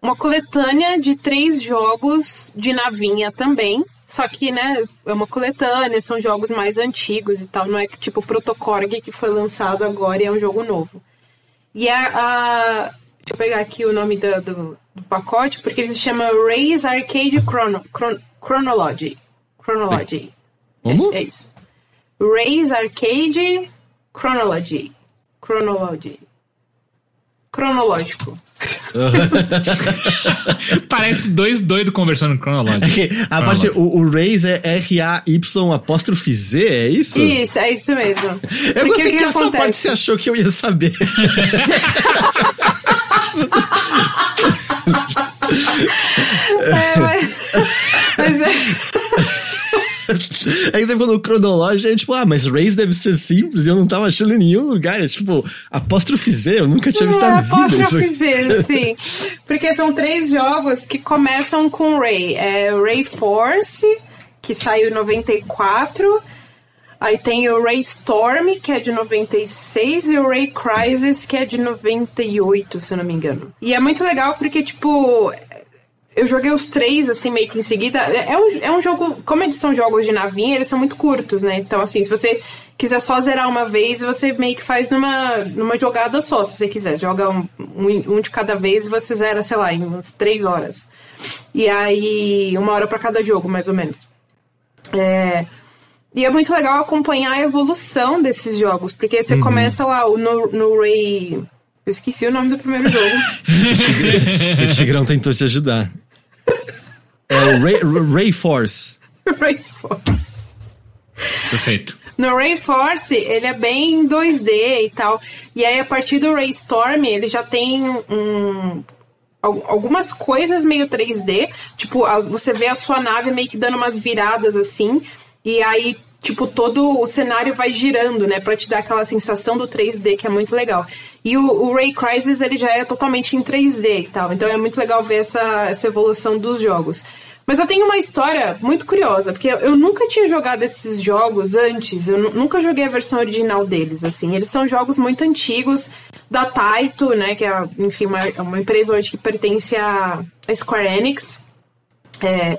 uma coletânea de três jogos de navinha também. Só que, né, é uma coletânea, são jogos mais antigos e tal. Não é tipo o Protocorg que foi lançado agora e é um jogo novo. E a, a- Deixa eu pegar aqui o nome da- do, do pacote, porque ele se chama Raise Arcade Chrono, Chron- Chronology. Chronology. Como? É, é isso. Raise Arcade Chronology. Chronology. Cronológico. Parece dois doidos conversando cronológico. A parte, o, o Raze é R-A-Y apóstrofe Z, é isso? Isso, é isso mesmo. Eu Porque gostei que, que essa acontece? parte você achou que eu ia saber. É, mas, mas é, Aí você no cronológico, é tipo, ah, mas Raze deve ser simples e eu não tava achando em nenhum lugar. É tipo, apóstrofe Z, eu nunca tinha visto É, na vida posso isso aqui. dizer, sim. Porque são três jogos que começam com Ray. É o Ray Force, que saiu em 94. Aí tem o Ray Storm, que é de 96, e o Ray Crisis, que é de 98, se eu não me engano. E é muito legal porque, tipo, eu joguei os três, assim, meio que em seguida. É um, é um jogo. Como eles são jogos de navinha, eles são muito curtos, né? Então, assim, se você quiser só zerar uma vez, você meio que faz numa, numa jogada só, se você quiser. Joga um, um, um de cada vez e você zera, sei lá, em umas três horas. E aí, uma hora pra cada jogo, mais ou menos. É. E é muito legal acompanhar a evolução desses jogos, porque você começa lá o- no, no Ray. Eu esqueci o nome do primeiro jogo. O Tigrão tentou te ajudar. É o Ray, Ray Force. Ray Force. Perfeito. No Ray Force, ele é bem 2D e tal. E aí, a partir do Ray Storm, ele já tem um, al- algumas coisas meio 3D. Tipo, a- você vê a sua nave meio que dando umas viradas assim. E aí, tipo, todo o cenário vai girando, né? Pra te dar aquela sensação do 3D, que é muito legal. E o, o Ray Crisis, ele já é totalmente em 3D e tal. Então é muito legal ver essa, essa evolução dos jogos. Mas eu tenho uma história muito curiosa, porque eu, nunca tinha jogado esses jogos antes, eu nu- nunca joguei a versão original deles, assim. Eles são jogos muito antigos da Taito, né, que é, enfim, uma, uma empresa hoje que pertence à Square Enix. É,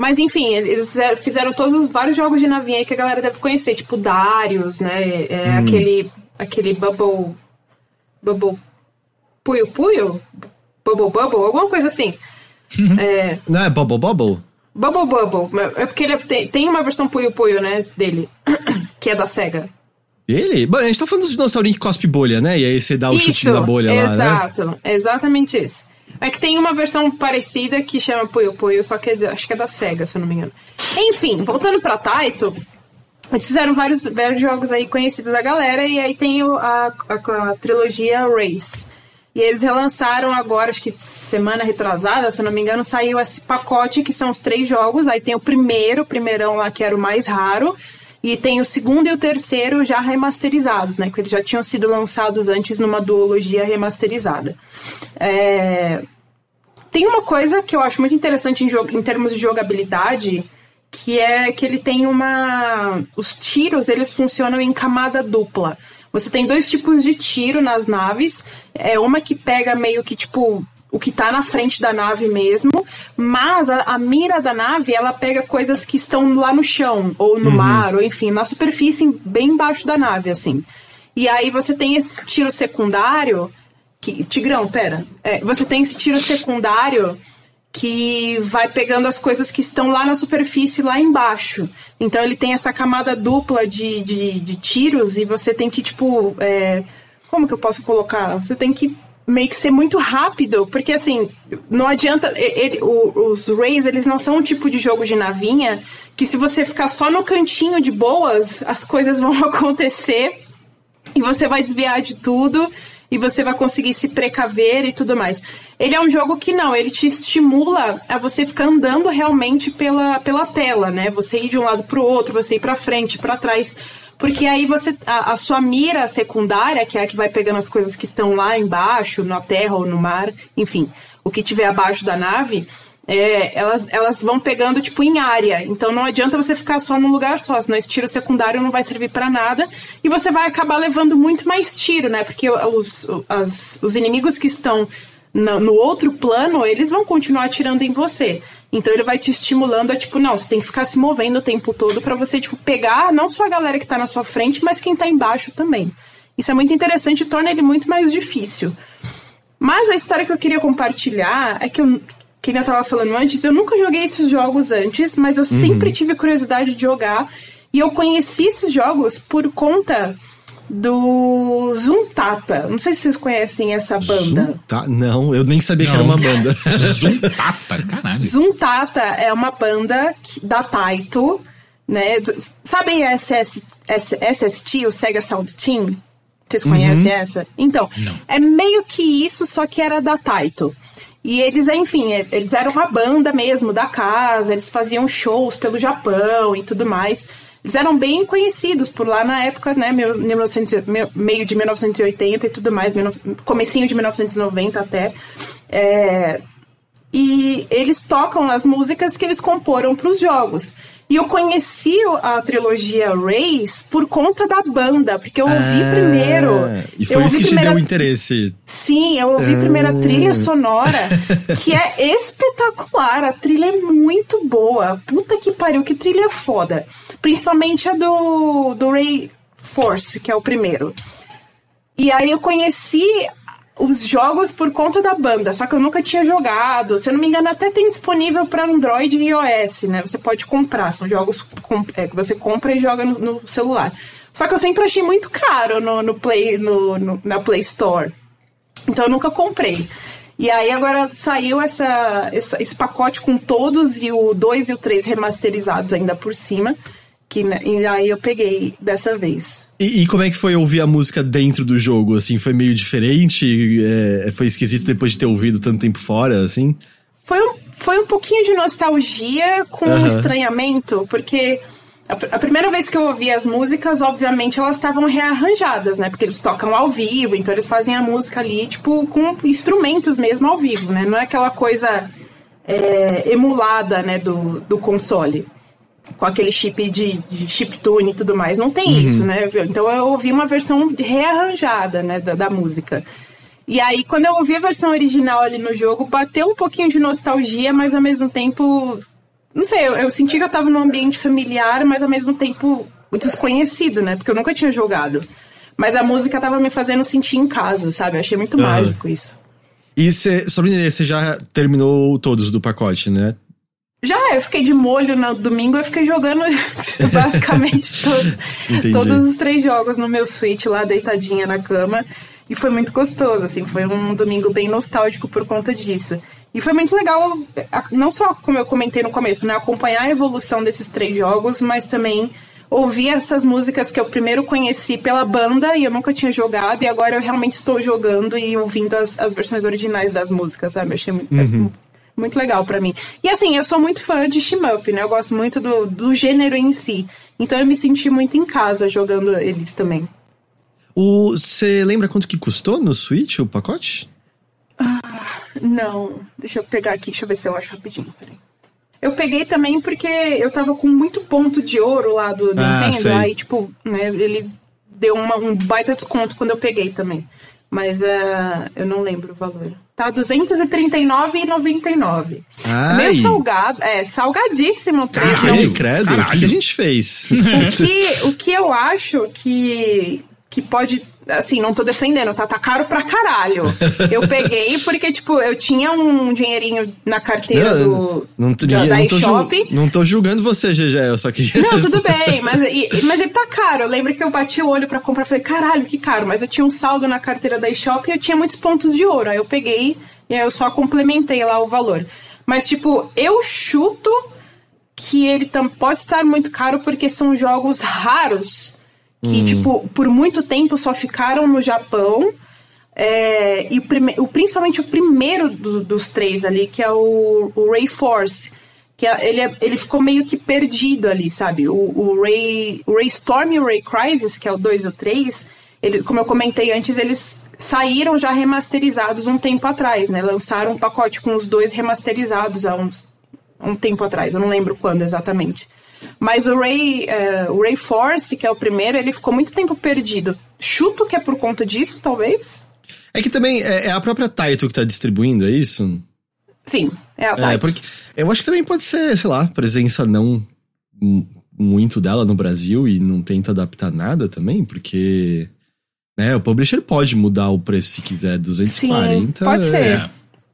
mas enfim, eles fizeram- todos vários jogos de navinha aí que a galera deve conhecer, tipo Darius, né? É, aquele, aquele Bubble. Bubble. Puyo Puyo? Bubble Bubble? Alguma coisa assim. é, Não é Bubble Bubble? Bubble Bubble. É porque ele é- tem, tem uma versão Puyo Puyo, né? Dele. que é da SEGA. Ele? Bom, a gente tá falando dos dinossaurinhos que cospe bolha, né? E aí você dá o chutinho da bolha lá, né? exato. Exatamente isso. É que tem uma versão parecida que chama Puyo Puyo, só que é- acho que é da SEGA, se eu não me engano. Enfim, voltando pra Taito, Eles fizeram vários, vários jogos aí conhecidos da galera, e aí tem a, a, a, trilogia Race. E eles relançaram agora, acho que semana retrasada, se eu não me engano, saiu esse pacote que são os três jogos. Aí tem o primeiro, o primeirão lá que era o mais raro. E tem o segundo e o terceiro já remasterizados, né? Que eles já tinham sido lançados antes numa duologia remasterizada. É... Tem uma coisa que eu acho muito interessante em, em termos de jogabilidade, que é que ele tem uma. Os tiros eles funcionam em camada dupla. Você tem dois tipos de tiro nas naves. É uma que pega meio que tipo o que está na frente da nave mesmo, mas a, a, mira da nave ela pega coisas que estão lá no chão ou no uhum. mar ou enfim na superfície bem embaixo da nave assim. E aí você tem esse tiro secundário que Tigrão, pera, é, você tem esse tiro secundário que vai pegando as coisas que estão lá na superfície, lá embaixo. Então ele tem essa camada dupla de, de, de tiros e você tem que, tipo. É, como que eu posso colocar? Você tem que meio que ser muito rápido, porque assim, não adianta. Ele, o, os Rays, eles não são um tipo de jogo de navinha que se você ficar só no cantinho de boas, as coisas vão acontecer e você vai desviar de tudo e você vai conseguir se precaver e tudo mais. Ele é um jogo que não, ele te estimula a você ficar andando realmente pela, pela tela, né? Você ir de um lado para o outro, você ir para frente, para trás. Porque aí você. A, a, sua mira secundária, que é a que vai pegando as coisas que estão lá embaixo, na terra ou no mar, enfim, o que tiver abaixo da nave, é, elas, elas vão pegando, tipo, em área. Então não adianta você ficar só num lugar só, senão esse tiro secundário não vai servir para nada. E você vai acabar levando muito mais tiro, né? Porque os, as, os inimigos que estão no, no outro plano, eles vão continuar atirando em você. Então ele vai te estimulando a, tipo, não, você tem que ficar se movendo o tempo todo para você, tipo, pegar não só a galera que tá na sua frente, mas quem tá embaixo também. Isso é muito interessante e torna ele muito mais difícil. Mas a história que eu queria compartilhar é que eu, que eu tava falando antes, eu nunca joguei esses jogos antes, mas eu uhum. sempre tive curiosidade de jogar. E eu conheci esses jogos por conta do Zuntata. Não sei se vocês conhecem essa banda. Zunta? Não, eu nem sabia Não. que era uma banda. Zuntata, caralho. Zuntata é uma banda da Taito, né? Sabem SS, SST, o Sega Sound Team? Vocês conhecem uhum. essa? Então, Não. é meio que isso, só que era da Taito. E eles, enfim, é, eles eram uma banda mesmo da casa, eles faziam shows pelo Japão e tudo mais. Eles eram bem conhecidos por lá na época, né, 1900, meio de 1980 e tudo mais, comecinho de 1990 até. É, e eles tocam as músicas que eles comporam para os jogos. E eu conheci a trilogia Race por conta da banda, porque eu ouvi ah, primeiro. E foi isso que primeira... te deu interesse. Sim, eu ouvi ah. primeiro a trilha sonora, que é espetacular. A trilha é muito boa. Puta que pariu, que trilha foda. Principalmente a do, do Ray Force, que é o primeiro. E aí eu conheci os jogos por conta da banda, só que eu nunca tinha jogado. Se eu não me engano, até tem disponível para Android e iOS, né? Você pode comprar, são jogos é, que você compra e joga no, no, celular. Só que eu sempre achei muito caro no, no Play, no, no, na Play Store. Então eu nunca comprei. E aí agora saiu essa, essa, esse pacote com todos e o 2 e o 3 remasterizados ainda por cima. Que, e aí eu peguei dessa vez. E, e, como é que foi ouvir a música dentro do jogo? Assim, foi meio diferente? É, foi esquisito depois de ter ouvido tanto tempo fora, assim? Foi um, foi um pouquinho de nostalgia com um estranhamento, porque a, a, primeira vez que eu ouvi as músicas, obviamente, elas estavam rearranjadas, né? Porque eles tocam ao vivo, então eles fazem a música ali, tipo, com instrumentos mesmo ao vivo, né? Não é aquela coisa é, emulada, né, do, do console com aquele chip de, de chiptune e tudo mais. Não tem uhum. isso, né? Então eu ouvi uma versão rearranjada, né, da, da, música. E aí, quando eu ouvi a versão original ali no jogo, bateu um pouquinho de nostalgia, mas ao mesmo tempo. Não sei, eu, eu senti que eu tava num ambiente familiar, mas ao mesmo tempo desconhecido, né? Porque eu nunca tinha jogado. Mas a música tava me fazendo sentir em casa, sabe? Eu achei muito uhum. mágico isso. E cê, sobre você já terminou todos do pacote, né? Já, eu fiquei de molho no domingo, eu fiquei jogando basicamente todo, todos os três jogos no meu Switch lá, deitadinha na cama. E foi muito gostoso, assim, foi um domingo bem nostálgico por conta disso. E foi muito legal, não só como eu comentei no começo, né, acompanhar a evolução desses três jogos, mas também ouvir essas músicas que eu primeiro conheci pela banda e eu nunca tinha jogado, e agora eu realmente estou jogando e ouvindo as, as versões originais das músicas, sabe? Eu achei muito, Uhum. é muito legal pra mim. E assim, eu sou muito fã de shmup, né? Eu gosto muito do, do gênero em si. Então eu me senti muito em casa jogando eles também. O, você lembra quanto que custou no Switch o pacote? Não, deixa eu pegar aqui, deixa eu ver se eu acho rapidinho, peraí. Eu peguei também porque eu tava com muito ponto de ouro lá do Ah, Nintendo, sei. aí, tipo, né, ele deu uma- um baita desconto quando eu peguei também. Mas eh, eu não lembro o valor. Tá R$ 239,99. Ai. Meio salgado, é, salgadíssimo o preço. Caralho. Então, credo, o que a gente fez? o que, o que eu acho que, que pode. Assim, não tô defendendo, tá? Tá caro pra caralho. Eu peguei porque, tipo, eu tinha um dinheirinho na carteira do. não, tô- da, da não, tô ju- eShop. não tô julgando você, GG, eu só queria. Não, tudo bem, mas, e- mas ele tá caro. Eu lembro que eu bati o olho pra comprar e falei, caralho, que caro. Mas eu tinha um saldo na carteira da eShop e eu tinha muitos pontos de ouro. Aí eu peguei e aí eu só complementei lá o valor. Mas, tipo, eu chuto que ele pode estar muito caro porque são jogos raros que, tipo, por muito tempo só ficaram no Japão. É, e o, prime- o- principalmente o primeiro do- dos três ali, que é o, o Ray Force. Que é- ele, é- ele ficou meio que perdido ali, sabe? O, o, Ray, o Ray Storm e o Ray Crisis, que é o 2 e o 3, ele, como eu comentei antes, eles saíram já remasterizados um tempo atrás, né? Lançaram um pacote com os dois remasterizados há uns, um tempo atrás, eu não lembro quando exatamente. Mas o Ray, eh, o Ray Force, que é o primeiro, ele ficou muito tempo perdido. Chuto que é por conta disso, talvez? É que também é, é a própria Taito que tá distribuindo, é isso? Sim, é a É, Taito. porque eu acho que também pode ser, sei lá, presença não muito dela no Brasil e não tenta adaptar nada também, porque né, o publisher pode mudar o preço se quiser, 240. Sim, pode ser. É.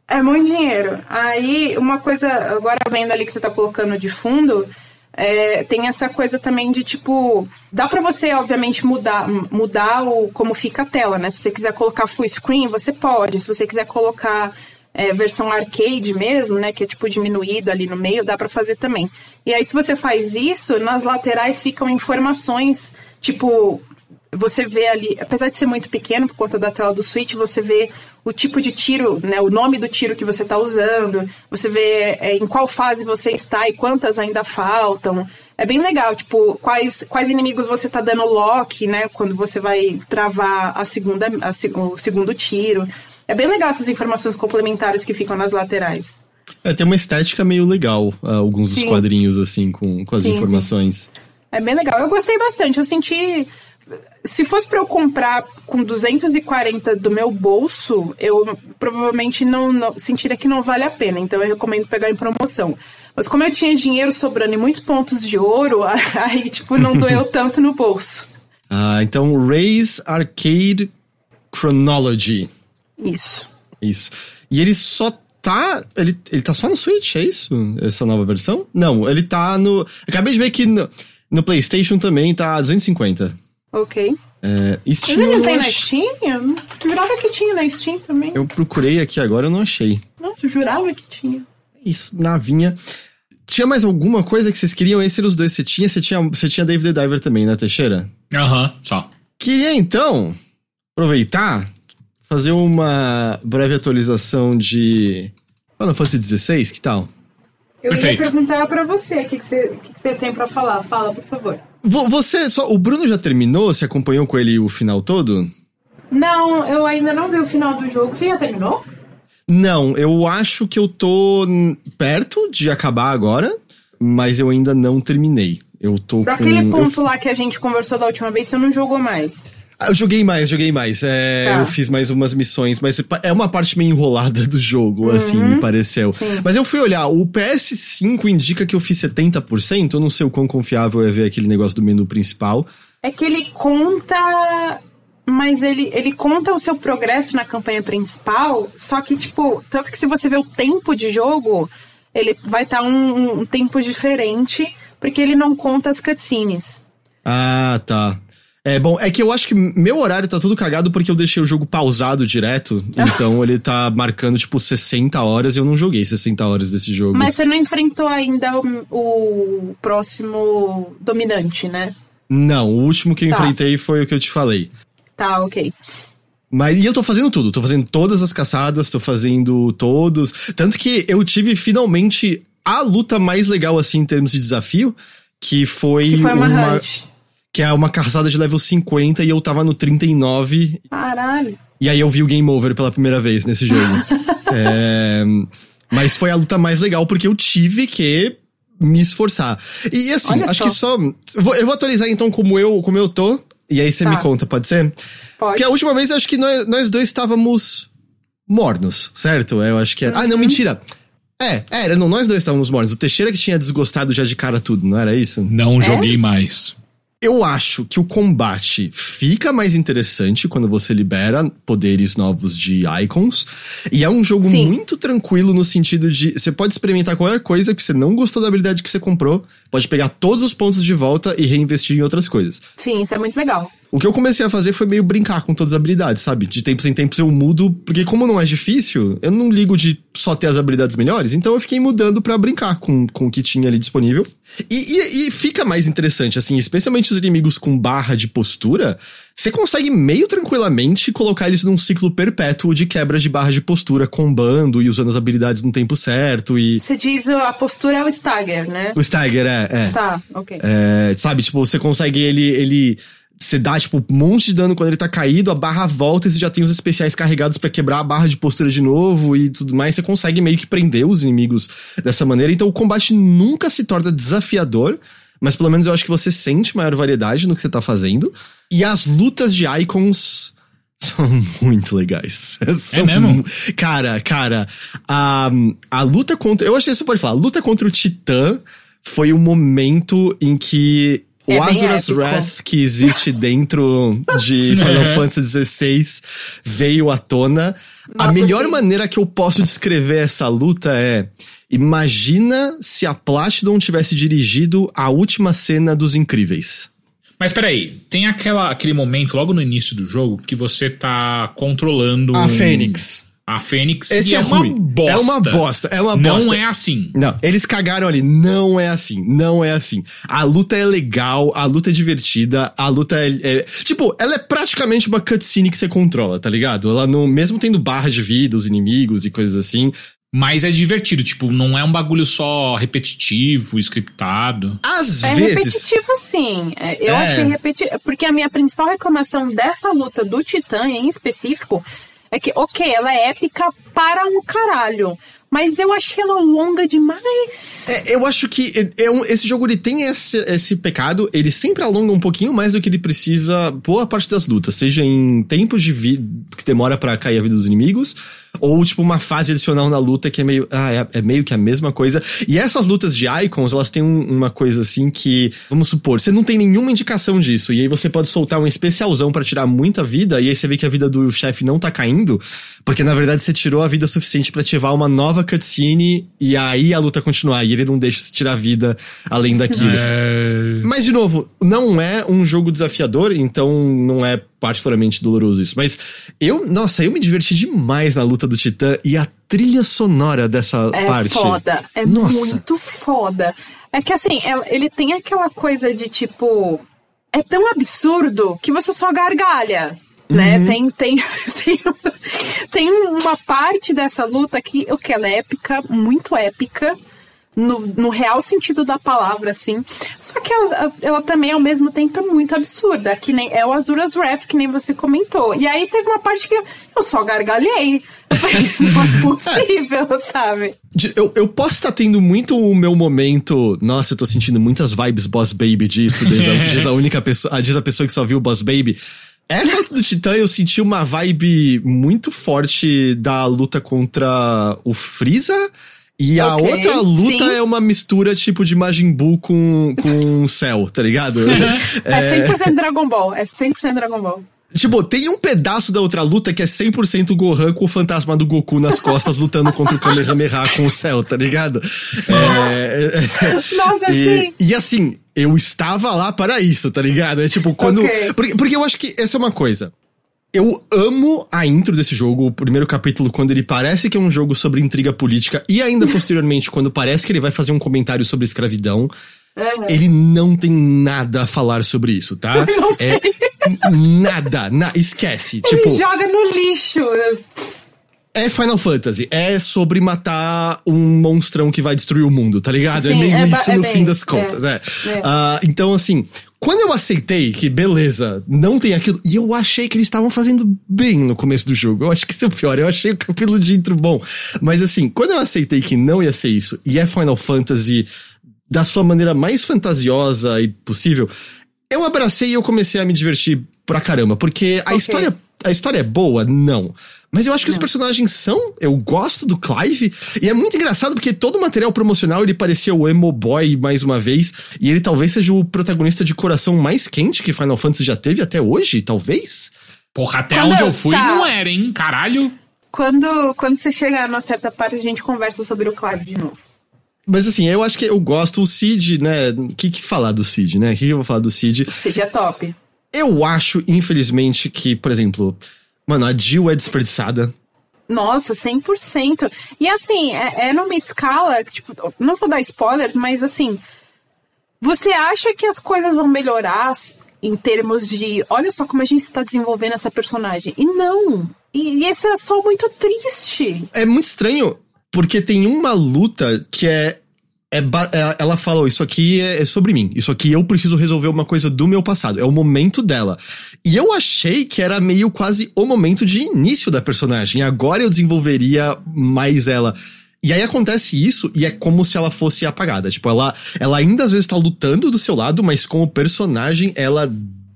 É muito dinheiro. Aí, uma coisa, agora vendo ali que você tá colocando de fundo, é, tem essa coisa também de tipo. Dá pra você, obviamente, mudar, mudar o, como fica a tela, né? Se você quiser colocar full screen, você pode. Se você quiser colocar é, versão arcade mesmo, né? Que é tipo diminuído ali no meio, dá pra fazer também. E aí, se você faz isso, nas laterais ficam informações, tipo, você vê ali, apesar de ser muito pequeno por conta da tela do Switch, você vê o tipo de tiro, né, o nome do tiro que você está usando, você vê é, em qual fase você está e quantas ainda faltam. É bem legal, tipo, quais, quais inimigos você tá dando lock, né, quando você vai travar a segunda, a o segundo tiro. É bem legal essas informações complementares que ficam nas laterais. É, tem uma estética meio legal, ah, alguns dos Sim. quadrinhos, assim, com, com as sim. informações. É bem legal. Eu gostei bastante. Eu senti. Se fosse pra eu comprar com 240 do meu bolso, eu provavelmente não, não sentiria que não vale a pena. Então eu recomendo pegar em promoção. Mas como eu tinha dinheiro sobrando e muitos pontos de ouro, aí, tipo, não doeu tanto no bolso. Ah, então, Ray's Arcade Chronology. Isso. Isso. E ele só tá. Ele, ele tá só no Switch, é isso? Essa nova versão? Não, ele tá no. Acabei de ver que no, no PlayStation também tá 250. Ok. É, Mas Steam. ele eu não tem na Steam? Eu jurava que tinha na Steam também. Eu procurei aqui agora, eu não achei. Nossa, eu jurava que tinha. Isso, navinha. Tinha mais alguma coisa que vocês queriam? Esses eram os dois. Você tinha, você tinha, você tinha David the Diver também, né, Teixeira? Aham, só. Queria então aproveitar, fazer uma breve atualização de Final Fantasy XVI, que tal? Eu Perfeito. ia perguntar pra você o que, que, você, o que, que você tem pra falar. Fala, por favor. Vo- Você, só, o Bruno já terminou? Você acompanhou com ele o final todo? Não, eu ainda não vi o final do jogo. Você já terminou? Não, eu acho que eu tô perto de acabar agora, mas eu ainda não terminei. Eu tô Daquele com. ponto lá que a gente conversou da última vez, você não jogou mais. Ah, Eu joguei mais, joguei mais. É, Tá. Eu fiz mais umas missões, mas é uma parte meio enrolada do jogo, Uhum. assim, me pareceu. Mas eu fui olhar, o PS5 indica que eu fiz 70%, eu não sei o quão confiável é ver aquele negócio do menu principal. É que ele conta. Mas ele, ele conta o seu progresso na campanha principal, só que, tipo, tanto que se você vê o tempo de jogo, ele vai estar um, um tempo diferente, porque ele não conta as cutscenes. Ah, tá. É bom, é que eu acho que meu horário tá tudo cagado porque eu deixei o jogo pausado direto. Então ele tá marcando, tipo, 60 horas e eu não joguei 60 horas desse jogo. Mas você não enfrentou ainda o, o próximo dominante, né? Não, o último que eu Tá. enfrentei foi o que eu te falei. Tá, ok. Mas e eu tô fazendo tudo, tô fazendo todas as caçadas, tô fazendo todos. Tanto que eu tive finalmente a luta mais legal, assim, em termos de desafio, que foi, Que foi uma, hunt. Que é uma caçada de level 50 e eu tava no 39. Caralho. E aí eu vi o game over pela primeira vez nesse jogo. É, mas foi a luta mais legal porque eu tive que me esforçar. E assim, Olha acho só. que só. Eu vou, atualizar então como eu, como eu tô. E aí você Tá. me conta, pode ser? Pode. Porque a última vez acho que nós, nós dois estávamos mornos, certo? Eu acho que era. Ah, não, mentira. É, era, não, nós dois estávamos mornos. O Teixeira que tinha desgostado já de cara tudo, não era isso? Não joguei mais. Eu acho que o combate fica mais interessante quando você libera poderes novos de icons. E é um jogo Sim. muito tranquilo no sentido de você pode experimentar qualquer coisa que você não gostou da habilidade que você comprou, pode pegar todos os pontos de volta e reinvestir em outras coisas. Sim, isso é muito legal. O que eu comecei a fazer foi meio brincar com todas as habilidades, sabe? De tempos em tempos eu mudo, porque como não é difícil, eu não ligo de só ter as habilidades melhores, então eu fiquei mudando pra brincar com, com o que tinha ali disponível. E, e, e fica mais interessante, assim, especialmente os inimigos com barra de postura, você consegue meio tranquilamente colocar eles num ciclo perpétuo de quebra de barra de postura, combando e usando as habilidades no tempo certo e. Você diz a postura é o stagger, né? O Stagger, é, é. Tá, ok. É, sabe, tipo, você consegue ele. ele você dá, tipo, um monte de dano quando ele tá caído, a barra volta e você já tem os especiais carregados pra quebrar a barra de postura de novo e tudo mais. Você consegue meio que prender os inimigos dessa maneira. Então o combate nunca se torna desafiador, mas pelo menos eu acho que você sente maior variedade no que você tá fazendo. E as lutas de icons. São muito legais. São mesmo? mu- Cara, cara, a, a luta contra. Eu achei que você pode falar. A luta contra o Titã foi o momento em que o É Azura's. Wrath que existe dentro de Final Fantasy XVI veio à tona. a Nossa, melhor sim. maneira que eu posso descrever essa luta é. Imagina se a Platinum tivesse dirigido a última cena dos Incríveis. Mas peraí, tem aquela, aquele momento logo no início do jogo que você tá controlando. A um- Fênix. A Fênix. Esse e é é, uma bosta. É uma bosta, é uma Não bosta. é assim. Não, eles cagaram ali. Não é assim. Não é assim. A luta é legal, a luta é divertida, a luta é. é- tipo, ela é praticamente uma cutscene que você controla, tá ligado? Ela não. Mesmo tendo barra de vida, os inimigos e coisas assim. Mas é divertido, tipo, não é um bagulho só repetitivo, scriptado. Às É vezes. repetitivo, sim. É, Eu É. achei repetitivo. Porque a minha principal reclamação dessa luta do Titã em específico é que, ok, ela é épica para um caralho. Mas eu achei ela longa demais. É, eu acho que é- é um- esse jogo ele tem esse, esse pecado, ele sempre alonga um pouquinho mais do que ele precisa boa parte das lutas, seja em tempo de vida que demora pra cair a vida dos inimigos, ou tipo uma fase adicional na luta que é meio, ah, é, é meio que a mesma coisa. E essas lutas de icons, elas têm um- uma coisa assim que, vamos supor, você não tem nenhuma indicação disso, e aí você pode soltar um especialzão pra tirar muita vida, e aí você vê que a vida do chefe não tá caindo, porque na verdade você tirou a vida suficiente pra ativar uma nova cutscene e aí a luta continuar. E ele não deixa você tirar vida além daquilo. É... Mas, de novo, não é um jogo desafiador, então não é particularmente doloroso isso. Mas eu, nossa, eu me diverti demais na luta do Titã e a trilha sonora dessa É parte. foda. É Nossa. muito foda. É que assim, ela- ele tem aquela coisa de tipo. É tão absurdo que você só gargalha. Né? Uhum. Tem, tem, tem, tem uma parte dessa luta que, o que ela é épica, muito épica, no, no real sentido da palavra, assim. Só que ela, ela também, ao mesmo tempo, é muito absurda. Que nem, é o Azura's Wrath, que nem você comentou. E aí teve uma parte que eu, eu só gargalhei. Não é possível, sabe? Eu, eu posso estar tendo muito o meu momento. Nossa, eu tô sentindo muitas vibes Boss Baby disso, diz a, diz a única pessoa, ah, diz a pessoa que só viu Boss Baby. Essa luta do Titã eu senti uma vibe muito forte da luta contra o Freeza. E a outra luta sim. é uma mistura tipo de Majin Buu com, com o céu, tá ligado? É 100% Dragon Ball. É 100% Dragon Ball. Tipo, tem um pedaço da outra luta que é 100% Gohan com o fantasma do Goku nas costas lutando contra o Kamehameha com o céu, tá ligado? É, é, Nossa, e, sim. e assim, eu estava lá para isso, tá ligado? É tipo, quando. Ok. Porque, porque eu acho que essa é uma coisa. Eu amo a intro desse jogo, o primeiro capítulo, quando ele parece que é um jogo sobre intriga política, e ainda posteriormente, quando parece que ele vai fazer um comentário sobre escravidão. Uhum. Ele não tem nada a falar sobre isso, tá? Não É nada, na, esquece. tipo, Ele joga no lixo. É Final Fantasy, é sobre matar um monstrão que vai destruir o mundo, tá ligado? é Sim, meio é isso é no bem, fim das é, contas, é. é. Ah, então, assim, quando eu aceitei que, beleza, não tem aquilo, e eu achei que eles estavam fazendo bem no começo do jogo, eu acho que isso é o pior, eu achei o capítulo de intro bom. Mas, assim, quando eu aceitei que não ia ser isso, e é Final Fantasy da sua maneira mais fantasiosa e possível, eu abracei e eu comecei a me divertir pra caramba, porque a Ok. história a história é boa? Não. Mas eu acho que os personagens são. Eu gosto do Clive. E é muito engraçado porque todo o material promocional ele parecia o emo boy mais uma vez. E ele talvez seja o protagonista de coração mais quente que Final Fantasy já teve até hoje, talvez. Porra, até Quando onde eu fui tá. não era, hein? Caralho. Quando, quando você chegar numa certa parte, a gente conversa sobre o Clive de novo. Mas assim, eu acho que eu gosto. O Cid, né? O que, que falar do Cid, né? O que, que eu vou falar do Cid? Seria top. Eu acho, infelizmente, que, por exemplo, mano, a Jill é desperdiçada. Nossa, 100%. E assim, é, é numa escala, tipo, não vou dar spoilers, mas assim, você acha que as coisas vão melhorar em termos de, olha só como a gente está desenvolvendo essa personagem. E não. E, e esse é só muito triste. É muito estranho, porque tem uma luta que é. É é- ela fala, "Oh, isso aqui é, é sobre mim. Isso aqui eu preciso resolver uma coisa do meu passado. É o momento dela. E eu achei que era meio quase o momento de início da personagem. Agora eu desenvolveria mais ela. E aí acontece isso e é como se ela fosse apagada. Tipo, ela, ela ainda às vezes tá lutando do seu lado, mas como personagem ela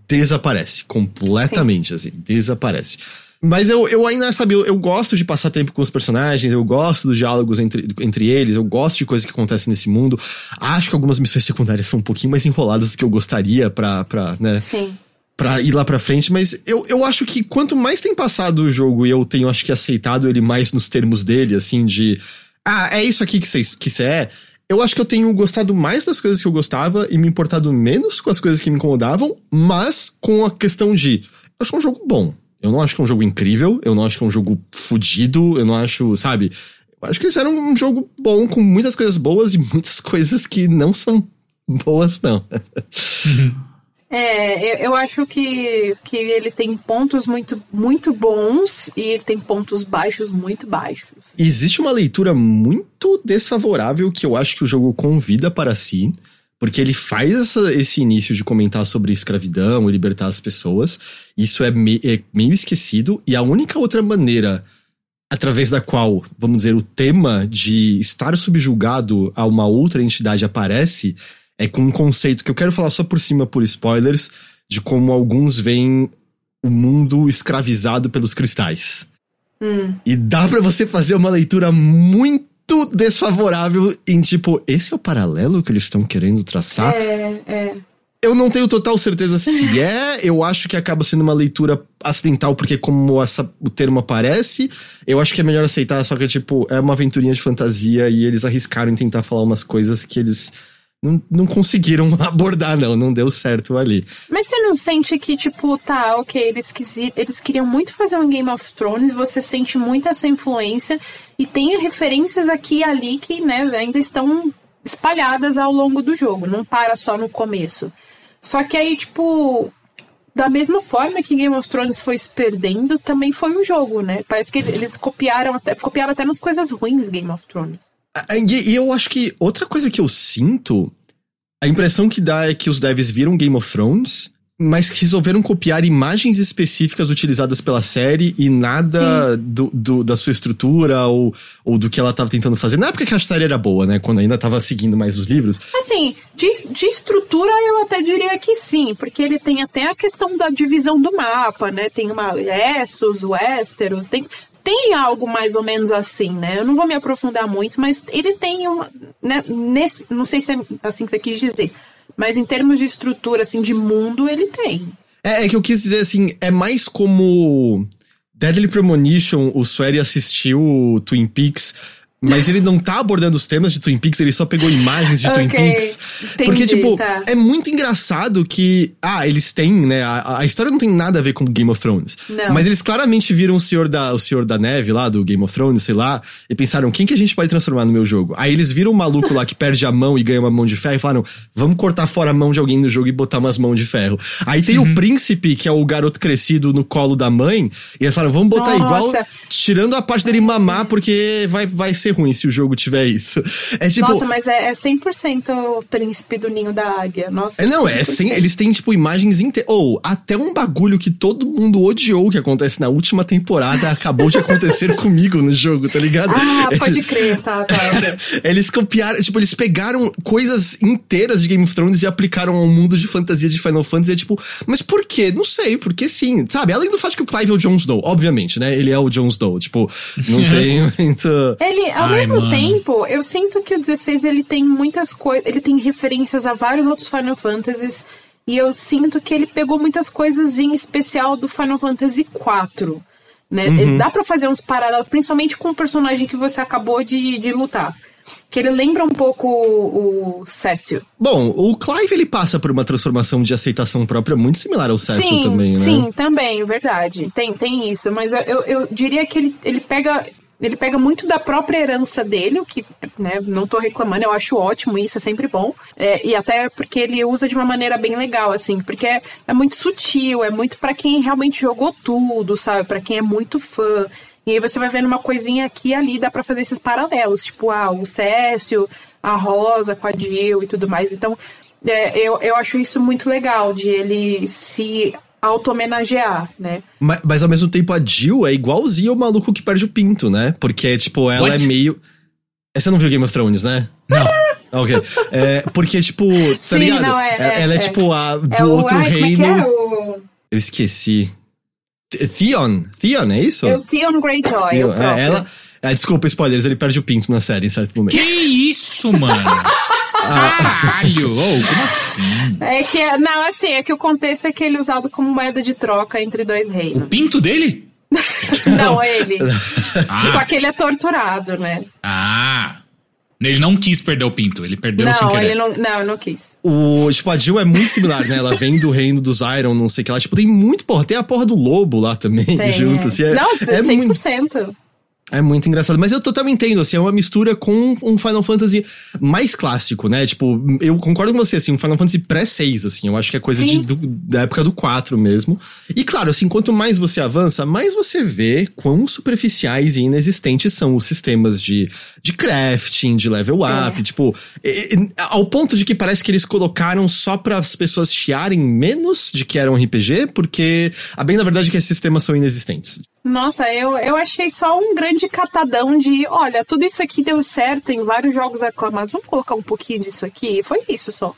desaparece completamente, assim, desaparece. Mas eu, eu ainda, sabe, eu, eu gosto de passar tempo com os personagens, eu gosto dos diálogos entre, entre eles, eu gosto de coisas que acontecem nesse mundo. Acho que algumas missões secundárias são um pouquinho mais enroladas do que eu gostaria pra, pra né, Sim. pra ir lá pra frente, mas eu, eu acho que quanto mais tem passado o jogo e eu tenho, acho que, aceitado ele mais nos termos dele, assim, de. Ah, é isso aqui que você que cê é. Eu acho que eu tenho gostado mais das coisas que eu gostava e me importado menos com as coisas que me incomodavam, mas com a questão de. Eu acho que é um jogo bom. Eu não acho que é um jogo incrível, eu não acho que é um jogo fudido, eu não acho, sabe? Eu acho que eles eram um jogo bom, com muitas coisas boas e muitas coisas que não são boas, não. É, eu, eu acho que, que ele tem pontos muito, muito bons e ele tem pontos baixos muito baixos. Existe uma leitura muito desfavorável que eu acho que o jogo convida para si, porque ele faz essa- esse início de comentar sobre escravidão e libertar as pessoas. Isso é, me- é meio esquecido, e a única outra maneira através da qual, vamos dizer, o tema de estar subjugado a uma outra entidade aparece é com um conceito que eu quero falar só por cima por spoilers, de como alguns veem o mundo escravizado pelos cristais. E dá pra você fazer uma leitura muito desfavorável em tipo, esse é o paralelo que eles estão querendo traçar? É, é. Eu não tenho total certeza se é, eu acho que acaba sendo uma leitura acidental, porque como essa, o termo aparece, eu acho que é melhor aceitar, só que tipo, é uma aventurinha de fantasia e eles arriscaram em tentar falar umas coisas que eles não, não conseguiram abordar, não, não deu certo ali. Mas você não sente que, tipo, tá, ok, eles, quisi, eles queriam muito fazer um Game of Thrones, você sente muito essa influência e tem referências aqui e ali que, né, ainda estão espalhadas ao longo do jogo, não para só no começo. Só que aí, tipo, da mesma forma que Game of Thrones foi se perdendo, também foi o jogo, né? Parece que eles copiaram até, copiaram até nas coisas ruins Game of Thrones. E, e eu acho que outra coisa que eu sinto, a impressão que dá é que os devs viram Game of Thrones, mas que resolveram copiar imagens específicas utilizadas pela série e nada do, do- da sua estrutura ou, ou do que ela tava tentando fazer. Na época que a série era boa, né? Quando ainda tava seguindo mais os livros. Assim, de, de estrutura eu até diria que sim, porque ele tem até a questão da divisão do mapa, né? Tem uma Essos, Westeros, tem, tem algo mais ou menos assim, né? Eu não vou me aprofundar muito, mas ele tem uma. Né, nesse, não sei se é assim que você quis dizer, mas em termos de estrutura, assim, de mundo, ele tem. É, é que eu quis dizer assim, é mais como Deadly Premonition, o Sueri assistiu Twin Peaks Mas ele não tá abordando os temas de Twin Peaks, ele só pegou imagens de Ok, Twin Peaks. entendi, Porque, tipo, tá. é muito engraçado que. Ah, eles têm, né? A, a história não tem nada a ver com Game of Thrones. Não. Mas eles claramente viram o Senhor, da, o Senhor da Neve lá, do Game of Thrones, sei lá, e pensaram: quem que a gente pode transformar no meu jogo? Aí eles viram o maluco lá que perde a mão e ganha uma mão de ferro e falaram: vamos cortar fora a mão de alguém no jogo e botar umas mãos de ferro. Aí tem Uhum. o príncipe, que é o garoto crescido no colo da mãe, e eles falaram: vamos botar igual, Nossa. tirando a parte dele mamar, porque vai, vai ser ruim se o jogo tiver isso. É tipo. Nossa, mas é, é 100% o príncipe do ninho da águia. Nossa, É, não, é 100%. sem, eles têm, tipo, imagens inteiras. Ou, até um bagulho que todo mundo odiou que acontece na última temporada acabou de acontecer comigo no jogo, tá ligado? Ah, pode Eles- crer, tá, tá. Eles copiaram, tipo, eles pegaram coisas inteiras de Game of Thrones e aplicaram ao mundo de fantasia de Final Fantasy. É tipo, mas por quê? Não sei, porque sim, sabe? Além do fato que o Clive é o Jon Snow, obviamente, né? Ele é o Jon Snow, tipo, não tem muito. Ele, ao Ai, mesmo mano. tempo, eu sinto que o 16 ele tem muitas coisas. Ele tem referências a vários outros Final Fantasies. E eu sinto que ele pegou muitas coisas em especial do Final Fantasy IV. Né? Uhum. Ele- Dá pra fazer uns paralelos, principalmente com o personagem que você acabou de, de lutar. Que ele lembra um pouco o, o Cécio. Bom, o Clive ele passa por uma transformação de aceitação própria muito similar ao Cecil sim, também, né? Sim, também, verdade. Tem, tem isso, mas eu, eu diria que ele, ele pega. Ele pega muito da própria herança dele, o que, né, não tô reclamando, eu acho ótimo isso, é sempre bom. É, e até porque ele usa de uma maneira bem legal, assim, porque é, é muito sutil, é muito pra quem realmente jogou tudo, sabe? Pra quem é muito fã. E aí você vai vendo uma coisinha aqui e ali, dá pra fazer esses paralelos, tipo, ah, o Cécio, a Rosa com a Jill e tudo mais. Então, é, eu, eu acho isso muito legal, de ele se auto-homenagear, né? Mas, mas ao mesmo tempo a Jill é igualzinha ao maluco que perde o pinto, né? Porque, tipo, ela What? é meio. É, Você não viu Game of Thrones, né? Não. Ok. É, porque, tipo, tá Sim, ligado? não, é- ela é- ela é, é. tipo a do É o, outro ai, reino. É é? O, Eu esqueci. Th- Theon? Theon, é isso? é o Theon Greyjoy, Theon, o é, ela. É, desculpa, spoilers, ele perde o pinto na série em certo momento. Que isso, mano? Caralho! Ô, como assim? É que, não, assim, é que o contexto é que ele é usado como moeda de troca entre dois O reinos. pinto dele? não, ele. Ah. Só que ele é torturado, né? Ah. Ele não quis perder o pinto, ele perdeu sem não, querer. ele não, não, não quis. O, tipo, a Jill é muito similar, né? Ela vem do reino dos Iron, não sei o que lá. Tipo, tem muito, porra, tem a porra do lobo lá também, Tem, junto, é. assim. É, não, é 100%. muito, É muito engraçado. Mas eu totalmente entendo, assim, é uma mistura com um Final Fantasy mais clássico, né? Tipo, eu concordo com você, assim, um Final Fantasy pré-6, assim. Eu acho que é coisa de, do- da época do 4 mesmo. E claro, assim, quanto mais você avança, mais você vê quão superficiais e inexistentes são os sistemas de, de crafting, de level up, tipo, e- e- ao ponto de que parece que eles colocaram só para as pessoas chiarem menos de que era um RPG, porque a bem na verdade é que esses sistemas são inexistentes. Nossa, eu, eu achei só um grande catadão de, olha, tudo isso aqui deu certo em vários jogos aclamados, vamos colocar um pouquinho disso aqui. E foi isso só.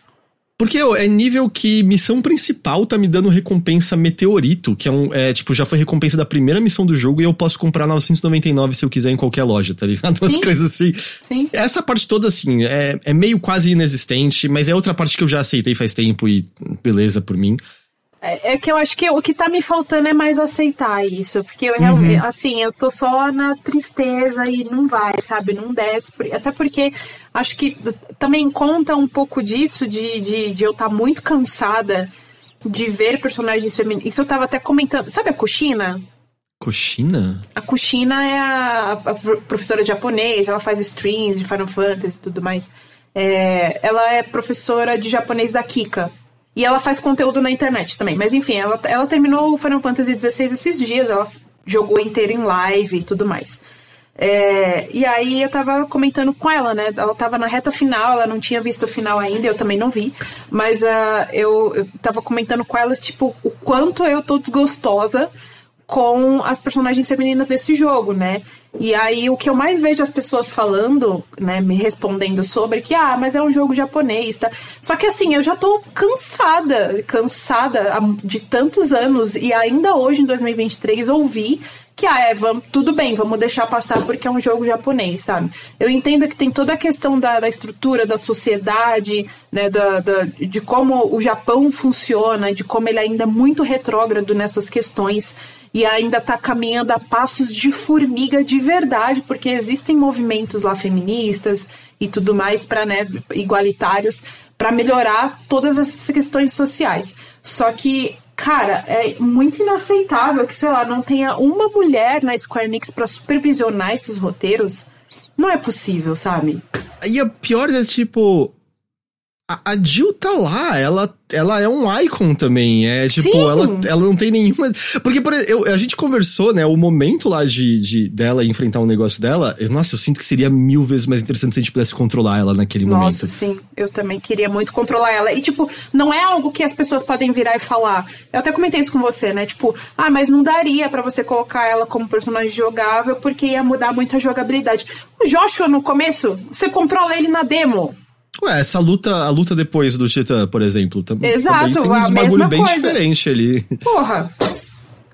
Porque ó, é nível que missão principal tá me dando recompensa meteorito, que é um. É, tipo, já foi recompensa da primeira missão do jogo e eu posso comprar 999 se eu quiser em qualquer loja, tá ligado? Umas Sim. coisas assim. Sim. Essa parte toda, assim, é, é meio quase inexistente, mas é outra parte que eu já aceitei faz tempo e beleza por mim. É, é que eu acho que o que tá me faltando é mais aceitar isso. Porque eu realmente, assim, eu tô só na tristeza e não vai, sabe? Não desce. Até porque acho que também conta um pouco disso, de, de, de eu estar muito cansada de ver personagens femininos. Isso eu tava até comentando. Sabe a Kushina? Coxina? A Kushina é a, a pro- professora de japonês, ela faz streams de Final Fantasy e tudo mais. É, ela é professora de japonês da Kika. E ela faz conteúdo na internet também. Mas enfim, ela, ela terminou o Final Fantasy XVI esses dias, ela jogou inteiro em live e tudo mais. É, e aí eu tava comentando com ela, né? Ela tava na reta final, ela não tinha visto o final ainda, eu também não vi. Mas ah, eu, eu tava comentando com ela, tipo, o quanto eu tô desgostosa com as personagens femininas desse jogo, né? E aí o que eu mais vejo as pessoas falando, né, me respondendo sobre que ah, mas é um jogo japonês, tá? Só que assim, eu já tô cansada, cansada de tantos anos e ainda hoje em 2023 ouvi que ah, é, vamos, tudo bem, vamos deixar passar porque é um jogo japonês, sabe? Eu entendo que tem toda a questão da, da estrutura da sociedade, né, da, da- de como o Japão funciona, de como ele ainda é muito retrógrado nessas questões e ainda tá caminhando a passos de formiga de verdade, porque existem movimentos lá feministas e tudo mais para né, igualitários para melhorar todas essas questões sociais. Só que Cara, é muito inaceitável que, sei lá, não tenha uma mulher na Square Enix pra supervisionar esses roteiros. Não é possível, sabe? E a pior é, tipo, a, a Jill tá lá, ela, ela é um icon também. É tipo, ela, ela não tem nenhuma. Porque por, eu, a gente conversou, né? O momento lá de, de dela enfrentar um negócio dela. Eu, nossa, eu sinto que seria mil vezes mais interessante se a gente pudesse controlar ela naquele nossa, momento. Nossa, sim. Eu também queria muito controlar ela. E, tipo, não é algo que as pessoas podem virar e falar. Eu até comentei isso com você, né? Tipo, ah, mas não daria para você colocar ela como personagem jogável porque ia mudar muito a jogabilidade. O Joshua, no começo, você controla ele na demo. Ué, essa luta, a luta depois do Titã, por exemplo, tam Exato, também tem uns bagulho bem coisa. diferente ali. Porra.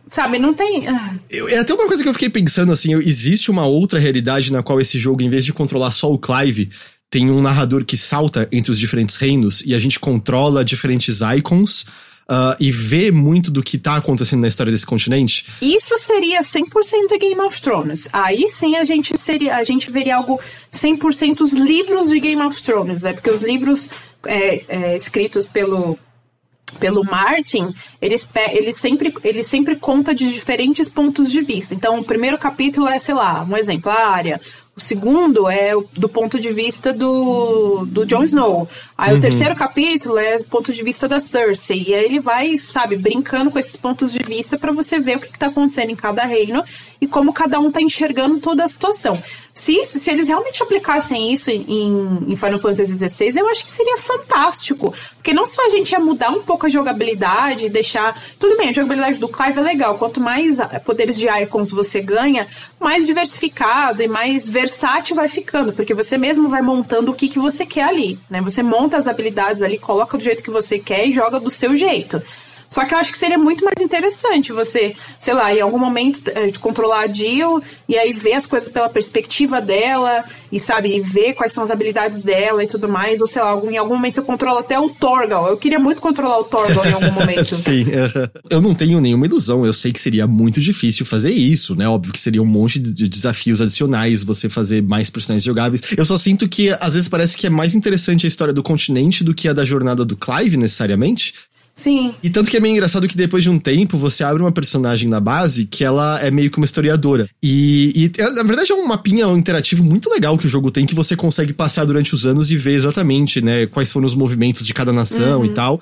Sabe, não tem. Ah. Eu, é até uma coisa que eu fiquei pensando assim: existe uma outra realidade na qual esse jogo, em vez de controlar só o Clive, tem um narrador que salta entre os diferentes reinos e a gente controla diferentes icons uh, e vê muito do que tá acontecendo na história desse continente. Isso seria 100% Game of Thrones. Aí sim a gente seria, a gente veria algo 100% os livros de Game of Thrones, né? Porque os livros é, é, escritos pelo pelo Martin, ele, sempre, ele sempre conta de diferentes pontos de vista. Então, o primeiro capítulo é, sei lá, um exemplo, a área. O segundo é do ponto de vista do, do Jon Snow. Aí uhum. o terceiro capítulo é ponto de vista da Cersei. E aí ele vai, sabe, brincando com esses pontos de vista para você ver o que, está acontecendo em cada reino e como cada um tá enxergando toda a situação. Se, se eles realmente aplicassem isso em, em Final Fantasy XVI, eu acho que seria fantástico. Porque não só a gente ia mudar um pouco a jogabilidade, deixar. Tudo bem, a jogabilidade do Clive é legal. Quanto mais poderes de icons você ganha, mais diversificado e mais versátil vai ficando. Porque você mesmo vai montando o que, que você quer ali. Né? Você monta as habilidades ali, coloca do jeito que você quer e joga do seu jeito. Só que eu acho que seria muito mais interessante você, sei lá, em algum momento é, controlar a Jill e aí ver as coisas pela perspectiva dela e, sabe, ver quais são as habilidades dela e tudo mais. Ou sei lá, em algum momento você controla até o Torgal. Eu queria muito controlar o Torgal em algum momento. Sim. eu não tenho nenhuma ilusão. Eu sei que seria muito difícil fazer isso, né? Óbvio que seria um monte de desafios adicionais você fazer mais personagens jogáveis. Eu só sinto que às vezes parece que é mais interessante a história do continente do que a da jornada do Clive, necessariamente. Sim. E tanto que é meio engraçado que depois de um tempo você abre uma personagem na base que ela é meio que uma historiadora. E, e na verdade é um mapinha interativo muito legal que o jogo tem que você consegue passar durante os anos e ver exatamente, né, quais foram os movimentos de cada nação uhum. e tal.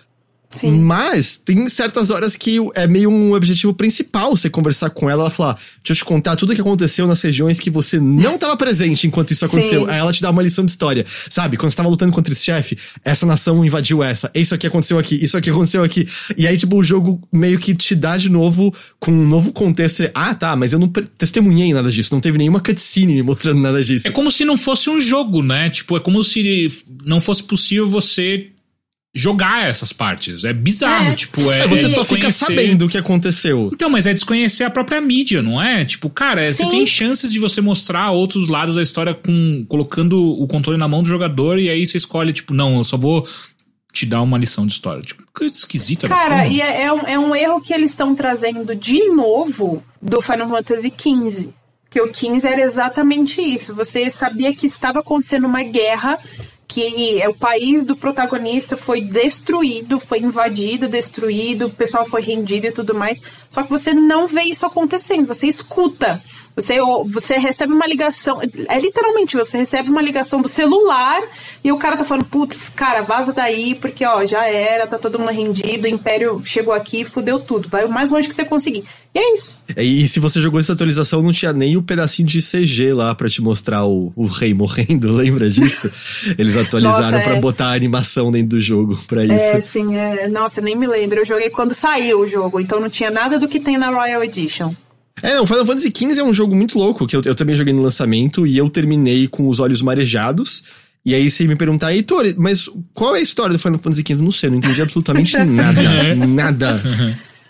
Sim. Mas tem certas horas que é meio um objetivo principal você conversar com ela, ela falar, deixa eu te contar tudo o que aconteceu nas regiões que você não estava presente enquanto isso aconteceu. Sim. Aí ela te dá uma lição de história. Sabe, quando você tava lutando contra esse chefe, essa nação invadiu essa, isso aqui aconteceu aqui, isso aqui aconteceu aqui. E aí, tipo, o jogo meio que te dá de novo com um novo contexto. ah, tá, mas eu não testemunhei nada disso, não teve nenhuma cutscene me mostrando nada disso. É como se não fosse um jogo, né? Tipo, é como se não fosse possível você jogar essas partes. É bizarro, é. tipo, é. é você é só fica sabendo o que aconteceu. Então, mas é desconhecer a própria mídia, não é? Tipo, cara, Sim. você tem chances de você mostrar outros lados da história com colocando o controle na mão do jogador e aí você escolhe, tipo, não, eu só vou te dar uma lição de história. Tipo, que esquisita. Né? Cara, e é, é, um, é um erro que eles estão trazendo de novo do Final Fantasy XV. Que o 15 era exatamente isso. Você sabia que estava acontecendo uma guerra que o país do protagonista foi destruído, foi invadido, destruído, o pessoal foi rendido e tudo mais. Só que você não vê isso acontecendo, você escuta. Você, você recebe uma ligação, é literalmente, você recebe uma ligação do celular e o cara tá falando, putz, cara, vaza daí, porque ó, já era, tá todo mundo rendido, o Império chegou aqui e fudeu tudo. Vai o mais longe que você conseguir. E é isso. E se você jogou essa atualização, não tinha nem o pedacinho de CG lá para te mostrar o, o rei morrendo, lembra disso? Eles atualizaram para é. botar a animação dentro do jogo para é, isso. É, sim, é. Nossa, nem me lembro. Eu joguei quando saiu o jogo, então não tinha nada do que tem na Royal Edition. É, não, Final Fantasy XV é um jogo muito louco, que eu, eu também joguei no lançamento e eu terminei com os olhos marejados. E aí você me perguntar, Heitor, mas qual é a história do Final Fantasy XV? Não sei, não entendi absolutamente nada. nada.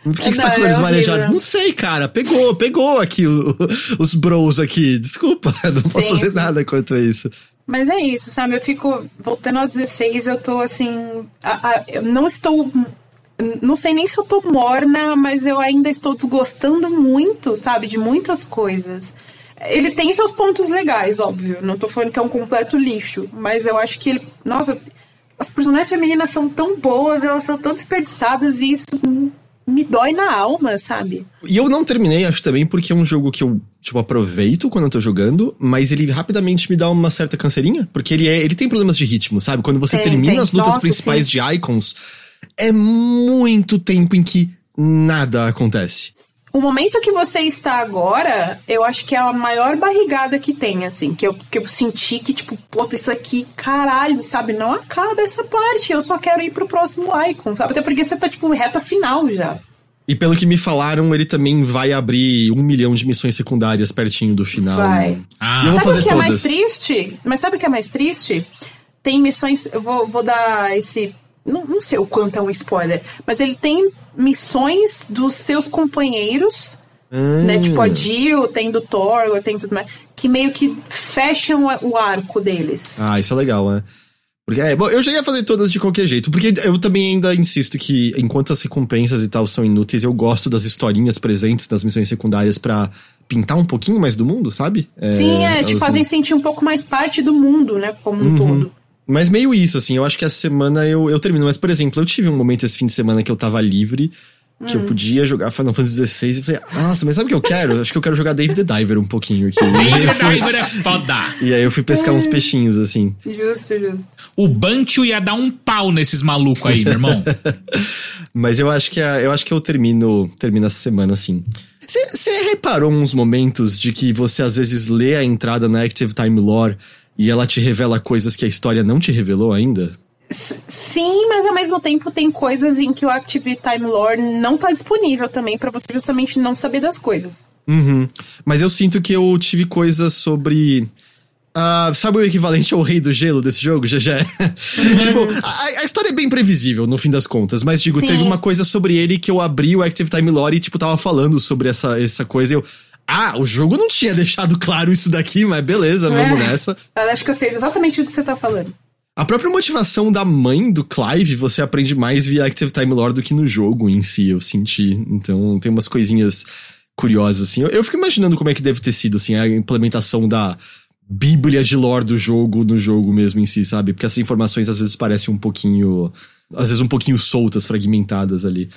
Por que, que você tá com os olhos é marejados? Não sei, cara. Pegou, pegou aqui o, os bros aqui. Desculpa, não posso Sim. fazer nada quanto a isso. Mas é isso, sabe? Eu fico. Voltando ao 16, eu tô assim. A, a, eu não estou não sei nem se eu tô morna, mas eu ainda estou desgostando muito, sabe, de muitas coisas. Ele tem seus pontos legais, óbvio. Não tô falando que é um completo lixo. Mas eu acho que ele. Nossa, as personagens femininas são tão boas, elas são tão desperdiçadas e isso me dói na alma, sabe? E eu não terminei, acho também, porque é um jogo que eu, tipo, aproveito quando eu tô jogando, mas ele rapidamente me dá uma certa canseirinha, porque ele, é, ele tem problemas de ritmo, sabe? Quando você Tem, termina tem. as lutas Nossa, principais sim. de Icons, é muito tempo em que nada acontece. O momento que você está agora, eu acho que é a maior barrigada que tem, assim. Que eu, que eu senti que, tipo, puta, isso aqui, caralho, sabe? Não acaba essa parte. Eu só quero ir pro próximo Icon, sabe? Até porque você tá, tipo, reta final já. E pelo que me falaram, ele também vai abrir um milhão de missões secundárias pertinho do final. Vai. Ah, E eu vou sabe fazer o que é mais todas. triste? Mas sabe o que é mais triste? Tem missões. Eu vou, vou dar esse. Não, não sei o quanto é um spoiler, mas ele tem missões dos seus companheiros, né? Tipo a Jill, tem do Thor, tem tudo mais, que meio que fecham o arco deles. Ah, isso é legal, né? Porque, é, bom, eu já ia fazer todas de qualquer jeito. Porque eu também ainda insisto que, enquanto as recompensas e tal são inúteis, eu gosto das historinhas presentes nas missões secundárias pra pintar um pouquinho mais do mundo, sabe? É, Sim, é, te fazem sentir um pouco mais parte do mundo, né? Como um todo. Mas meio isso, assim, eu acho que essa semana eu, eu termino. Mas, por exemplo, eu tive um momento esse fim de semana que eu tava livre, que eu podia jogar Final Fantasy XVI e eu falei, nossa, mas sabe o que eu quero? acho que eu quero jogar Dave the Diver um pouquinho aqui. E eu fui, Driver é foda. e aí eu fui pescar uns peixinhos, assim. Justo, justo. O Bancho ia dar um pau nesses malucos aí, meu irmão. Mas eu acho que a- eu acho que eu termino, termino essa semana assim. Você reparou uns momentos de que você às vezes lê a entrada na Active Time Lore e ela te revela coisas que a história não te revelou ainda? Sim, mas ao mesmo tempo tem coisas em que o Active Time Lore não tá disponível também pra você justamente não saber das coisas. Uhum. Mas eu sinto que eu tive coisas sobre. ah, sabe o equivalente ao Rei do Gelo desse jogo, GG? tipo, a, a história é bem previsível, no fim das contas, mas digo, Sim. teve uma coisa sobre ele que eu abri o Active Time Lore e, tipo, tava falando sobre essa, essa coisa e eu. Ah, o jogo não tinha deixado claro isso daqui, mas beleza, vamos É. nessa. Eu acho que eu sei exatamente o que você tá falando. A própria motivação da mãe do Clive, você aprende mais via Active Time Lore do que no jogo em si, eu senti. Então tem umas coisinhas curiosas, assim. Eu, eu fico imaginando como é que deve ter sido, assim, a implementação da bíblia de lore do jogo no jogo mesmo em si, sabe? Porque essas informações às vezes parecem um pouquinho. Às vezes um pouquinho soltas, fragmentadas ali.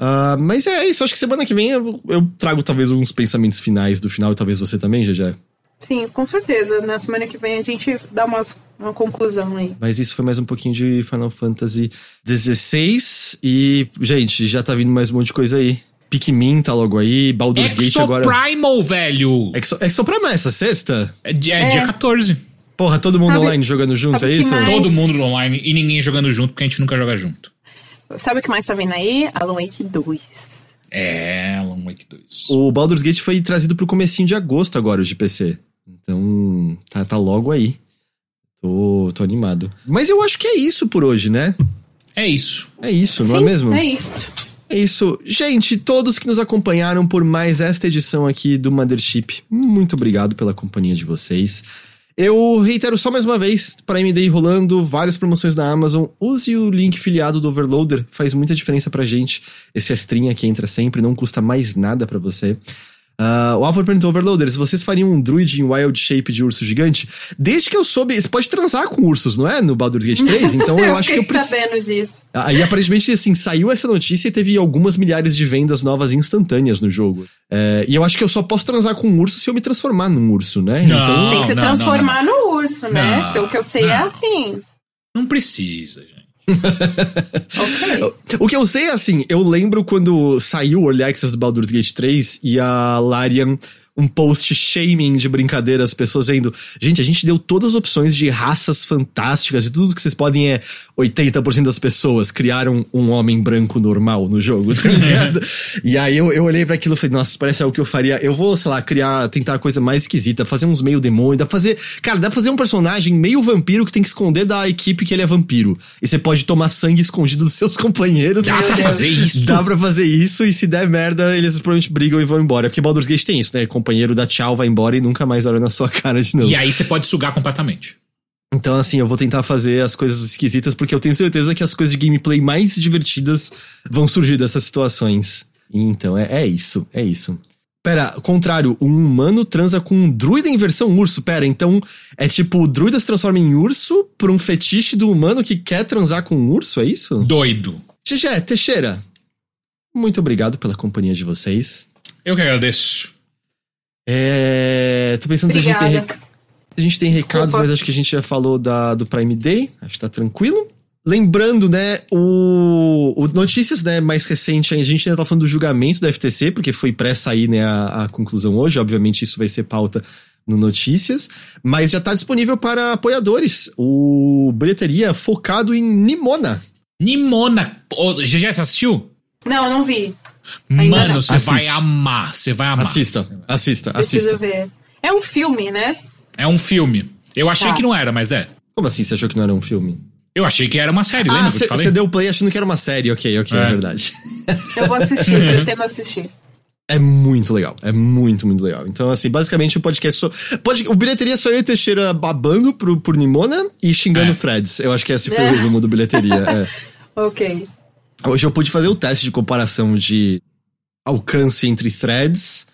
Ah, mas é isso, acho que semana que vem eu, eu trago talvez uns pensamentos finais do final e talvez você também, já Sim, com certeza. Na semana que vem a gente dá umas, uma conclusão aí. Mas isso foi mais um pouquinho de Final Fantasy XVI. E, gente, já tá vindo mais um monte de coisa aí. Pikmin tá logo aí, Baldur's Gate Exo agora. Primal, velho. É que só, é que só promessa, sexta? É dia, é É. dia 14. Porra, todo mundo Sabe- online jogando junto, é isso? mais- Todo mundo no online e ninguém jogando junto, porque a gente nunca joga junto. Sabe o que mais tá vindo aí? Alan Wake 2. É, Alan Wake 2. O Baldur's Gate foi trazido pro comecinho de agosto agora, o de PC. Então, tá, tá logo aí. Tô, tô animado. Mas eu acho que é isso por hoje, né? É isso. É isso, não Sim, é mesmo? É isso. É isso. Gente, todos que nos acompanharam por mais esta edição aqui do Mothership, muito obrigado pela companhia de vocês. Eu reitero só mais uma vez, para AMD rolando, várias promoções da Amazon, use o link filiado do Overloader, faz muita diferença pra gente. Esse estrinha que entra sempre, não custa mais nada pra você. Ah, o Álvaro perguntou, Overloaders, vocês fariam um druid em wild shape de urso gigante? Desde que eu soube, você pode transar com ursos, não é? No Baldur's Gate 3, então eu, acho que eu preciso... sabendo disso. Aí aparentemente, assim, saiu essa notícia e teve algumas milhares de vendas novas instantâneas no jogo. É, e eu acho que eu só posso transar com um urso se eu me transformar num urso, né? Não. Então. Tem que se não, transformar no urso, né? Não, Pelo que eu sei é não. assim. Não precisa, gente. Ok. O que eu sei é assim, eu lembro quando saiu o Early Access do Baldur's Gate 3 e a Larian um post shaming de brincadeira, as pessoas dizendo, gente, a gente deu todas as opções de raças fantásticas e tudo que vocês podem é 80% das pessoas criaram um homem branco normal no jogo, tá ligado? e aí eu, eu olhei pra aquilo e falei, nossa, parece algo que eu faria. Eu vou, sei lá, criar, tentar a coisa mais esquisita, fazer uns meio demônio, dá pra fazer. Cara, dá pra fazer um personagem meio vampiro que tem que esconder da equipe que ele é vampiro. E você pode tomar sangue escondido dos seus companheiros. Dá pra fazer isso? Dá pra fazer isso e se der merda, eles provavelmente brigam e vão embora. Porque Baldur's Gate tem isso, né? Companheiro dá tchau, vai embora e nunca mais olha na sua cara de novo. E aí você pode sugar completamente. Então, assim, eu vou tentar fazer as coisas esquisitas porque eu tenho certeza que as coisas de gameplay mais divertidas vão surgir dessas situações. Então, é, é isso, é isso. Pera, contrário, um humano transa com um druida em versão urso. Pera, então é tipo, o druida se transforma em urso por um fetiche do humano que quer transar com um urso, é isso? Doido. GG, Teixeira, muito obrigado pela companhia de vocês. Eu que agradeço. É. Tô pensando se a gente tem, Obrigada. a gente tem recados, mas acho que a gente já falou da, do Prime Day. Acho que tá tranquilo. Lembrando, né, o, o notícias, né, mais recente, a gente ainda tá falando do julgamento da FTC, porque foi pré-sair, né, a, a conclusão hoje. Obviamente isso vai ser pauta no Notícias, mas já tá disponível para apoiadores. O Bilheteria focado em Nimona. Nimona. GG, você assistiu? Não, não vi. Ainda Mano, você vai amar. Você vai amar. Assista, assista, Preciso assista. ver. É um filme, né? É um filme. Eu achei Tá. que não era, mas é. Como assim você achou que não era um filme? Eu achei que era uma série, lembra Ah, que eu te falei? você deu play achando que era uma série, ok, ok, é É. verdade. Eu vou assistir, pretendo assistir. É muito legal. É muito, muito legal. Então, assim, basicamente o podcast só. Pode, o bilheteria só eu e Teixeira babando pro, por Nimona e xingando É. Threads. Eu acho que esse foi É. o resumo do bilheteria. é. Ok. Hoje eu pude fazer o teste de comparação de alcance entre Threads,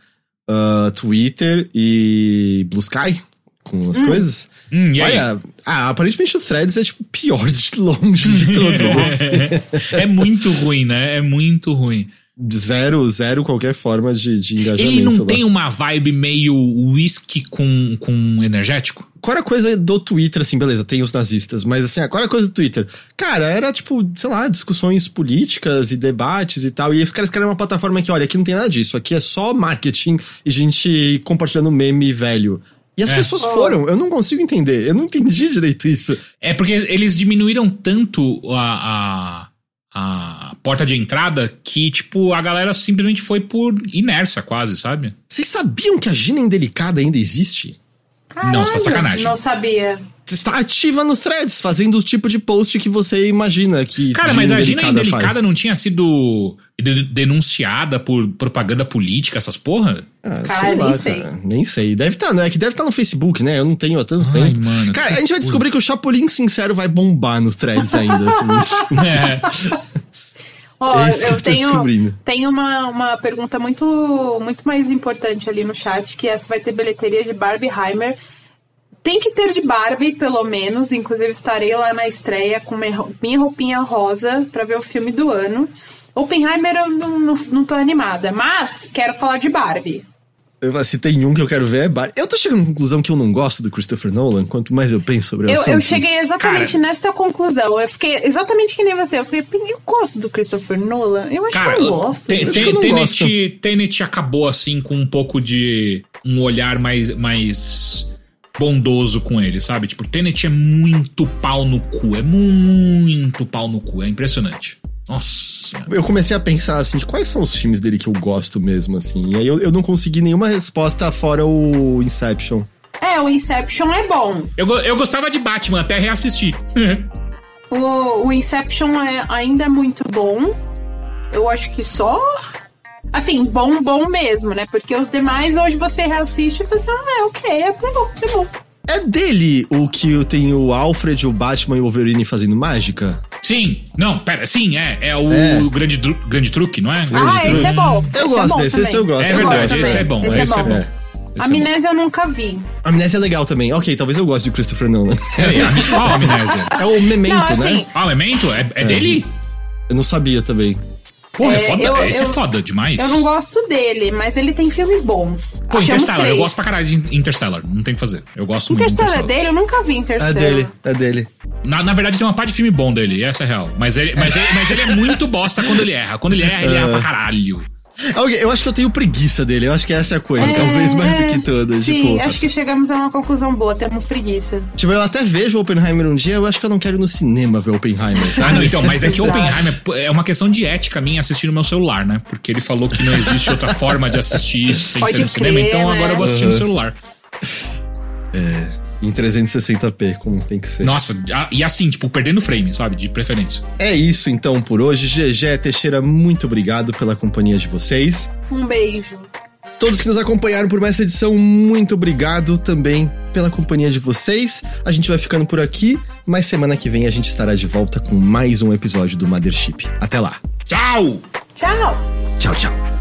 ah, Twitter e Blue Sky com as coisas. Hum, e aí? Olha, ah, aparentemente o Threads é tipo pior de longe de todos. é muito ruim, né? É muito ruim. Zero, zero qualquer forma de, de engajamento. Ele não lá. tem uma vibe meio whisky com, com energético? Qual era a coisa do Twitter, assim, beleza, tem os nazistas, mas assim, qual era a coisa do Twitter? Cara, era tipo, sei lá, discussões políticas e debates e tal, e os caras criaram uma plataforma que, olha, aqui não tem nada disso, aqui é só marketing e gente compartilhando meme velho. E as É. pessoas foram, eu não consigo entender, eu não entendi direito isso. É porque eles diminuíram tanto a, a, a porta de entrada que, tipo, a galera simplesmente foi por inércia, quase, sabe? Vocês sabiam que a Gina Indelicada ainda existe? Não, você tá sacanagem. Não sabia. Está ativa nos threads, fazendo o tipo de post que você imagina que Cara, mas a Gina Indelicada Indelicada faz. não tinha sido de- denunciada por propaganda política, essas porra? Ah, Cara, nem sei. cara. Nem sei. Deve estar, né? É que deve estar no Facebook, né? Eu não tenho há tanto Ai, tempo. mano, cara, a gente vai descobrir que o Chapolin Sincero vai bombar nos threads ainda. assim. É. Ó, É isso que eu tenho, tenho uma, uma pergunta muito, muito mais importante ali no chat, que é se vai ter bilheteria de Barbie Heimer. Tem que ter de Barbie, pelo menos. Inclusive, estarei lá na estreia com minha rou- minha roupinha rosa pra ver o filme do ano. Oppenheimer eu não, não, não tô animada, mas quero falar de Barbie. Eu- Se tem um que eu quero ver, é Bar- Eu tô chegando à conclusão que eu não gosto do Christopher Nolan, quanto mais eu penso sobre o Eu, assunto. eu cheguei exatamente Cara. nesta conclusão. Eu fiquei exatamente que nem você. Eu fiquei, eu gosto do Christopher Nolan. Eu acho Cara, que eu gosto. Te- acho Te- que eu não Tenet, Tenet acabou assim com um pouco de um olhar mais, mais bondoso com ele, sabe? Tipo, Tenet é muito pau no cu, é muito pau no cu, é impressionante. Nossa. Eu comecei a pensar assim, de quais são os filmes dele que eu gosto mesmo, assim. E aí eu, eu não consegui nenhuma resposta fora o Inception. É, o Inception é bom. Eu, eu gostava de Batman até reassistir. O, o Inception é, ainda é muito bom. Eu acho que só. Assim, bom, bom mesmo, né? Porque os demais hoje você reassiste e você, ah, é ok, é bom, é bom. É dele o que tem o Alfred, o Batman e o Wolverine fazendo mágica? sim, não, pera, sim, é. É o É. grande, grande truque, não é? ah, esse é bom. Eu esse gosto é bom desse, esse também. eu gosto. É verdade, gosto esse é bom, Esse é esse é bom. bom. É. Esse é Amnésia eu nunca vi. Amnésia é legal também. Ok, talvez eu goste de Christopher Nolan. bom. É, Qual amnésia? É o Memento, Não, assim, né? Ah, o Memento? É, é dele? Eu não sabia também. Pô, é, É, foda. eu- esse é eu- foda demais. Eu não gosto dele, mas ele tem filmes bons. Pô, Interstellar, eu gosto pra caralho de Interstellar. Não tem o que fazer. Eu gosto muito de Interstellar é Interstellar. dele? Eu nunca vi É Interstellar. dele, é dele. Na, na verdade, tem uma parte de filme bom dele, essa é real. Mas ele, mas, ele, mas ele é muito bosta quando ele erra. Quando ele erra, ele erra pra caralho. Eu acho que eu tenho preguiça dele. Eu acho que essa é a coisa, É, talvez mais do é. que todas. Sim, tipo, acho que chegamos a uma conclusão boa, temos preguiça. tipo, eu até vejo o Oppenheimer um dia, eu acho que eu não quero ir no cinema ver Oppenheimer, Ah, sabe? não, então, mas é que. Oppenheimer é uma questão de ética minha assistir no meu celular, né? Porque ele falou que não existe outra forma de assistir isso sem Pode ser no cinema, crer, então né? agora eu vou assistir no celular. Em 360p, como tem que ser. Nossa, e assim, tipo, perdendo frame, sabe? De preferência. É isso então por hoje. GG Teixeira, muito obrigado pela companhia de vocês. Um beijo. Todos que nos acompanharam por mais essa edição, muito obrigado também pela companhia de vocês. A gente vai ficando por aqui, mas semana que vem a gente estará de volta com mais um episódio do Mothership. Até lá. Tchau! Tchau! Tchau, tchau.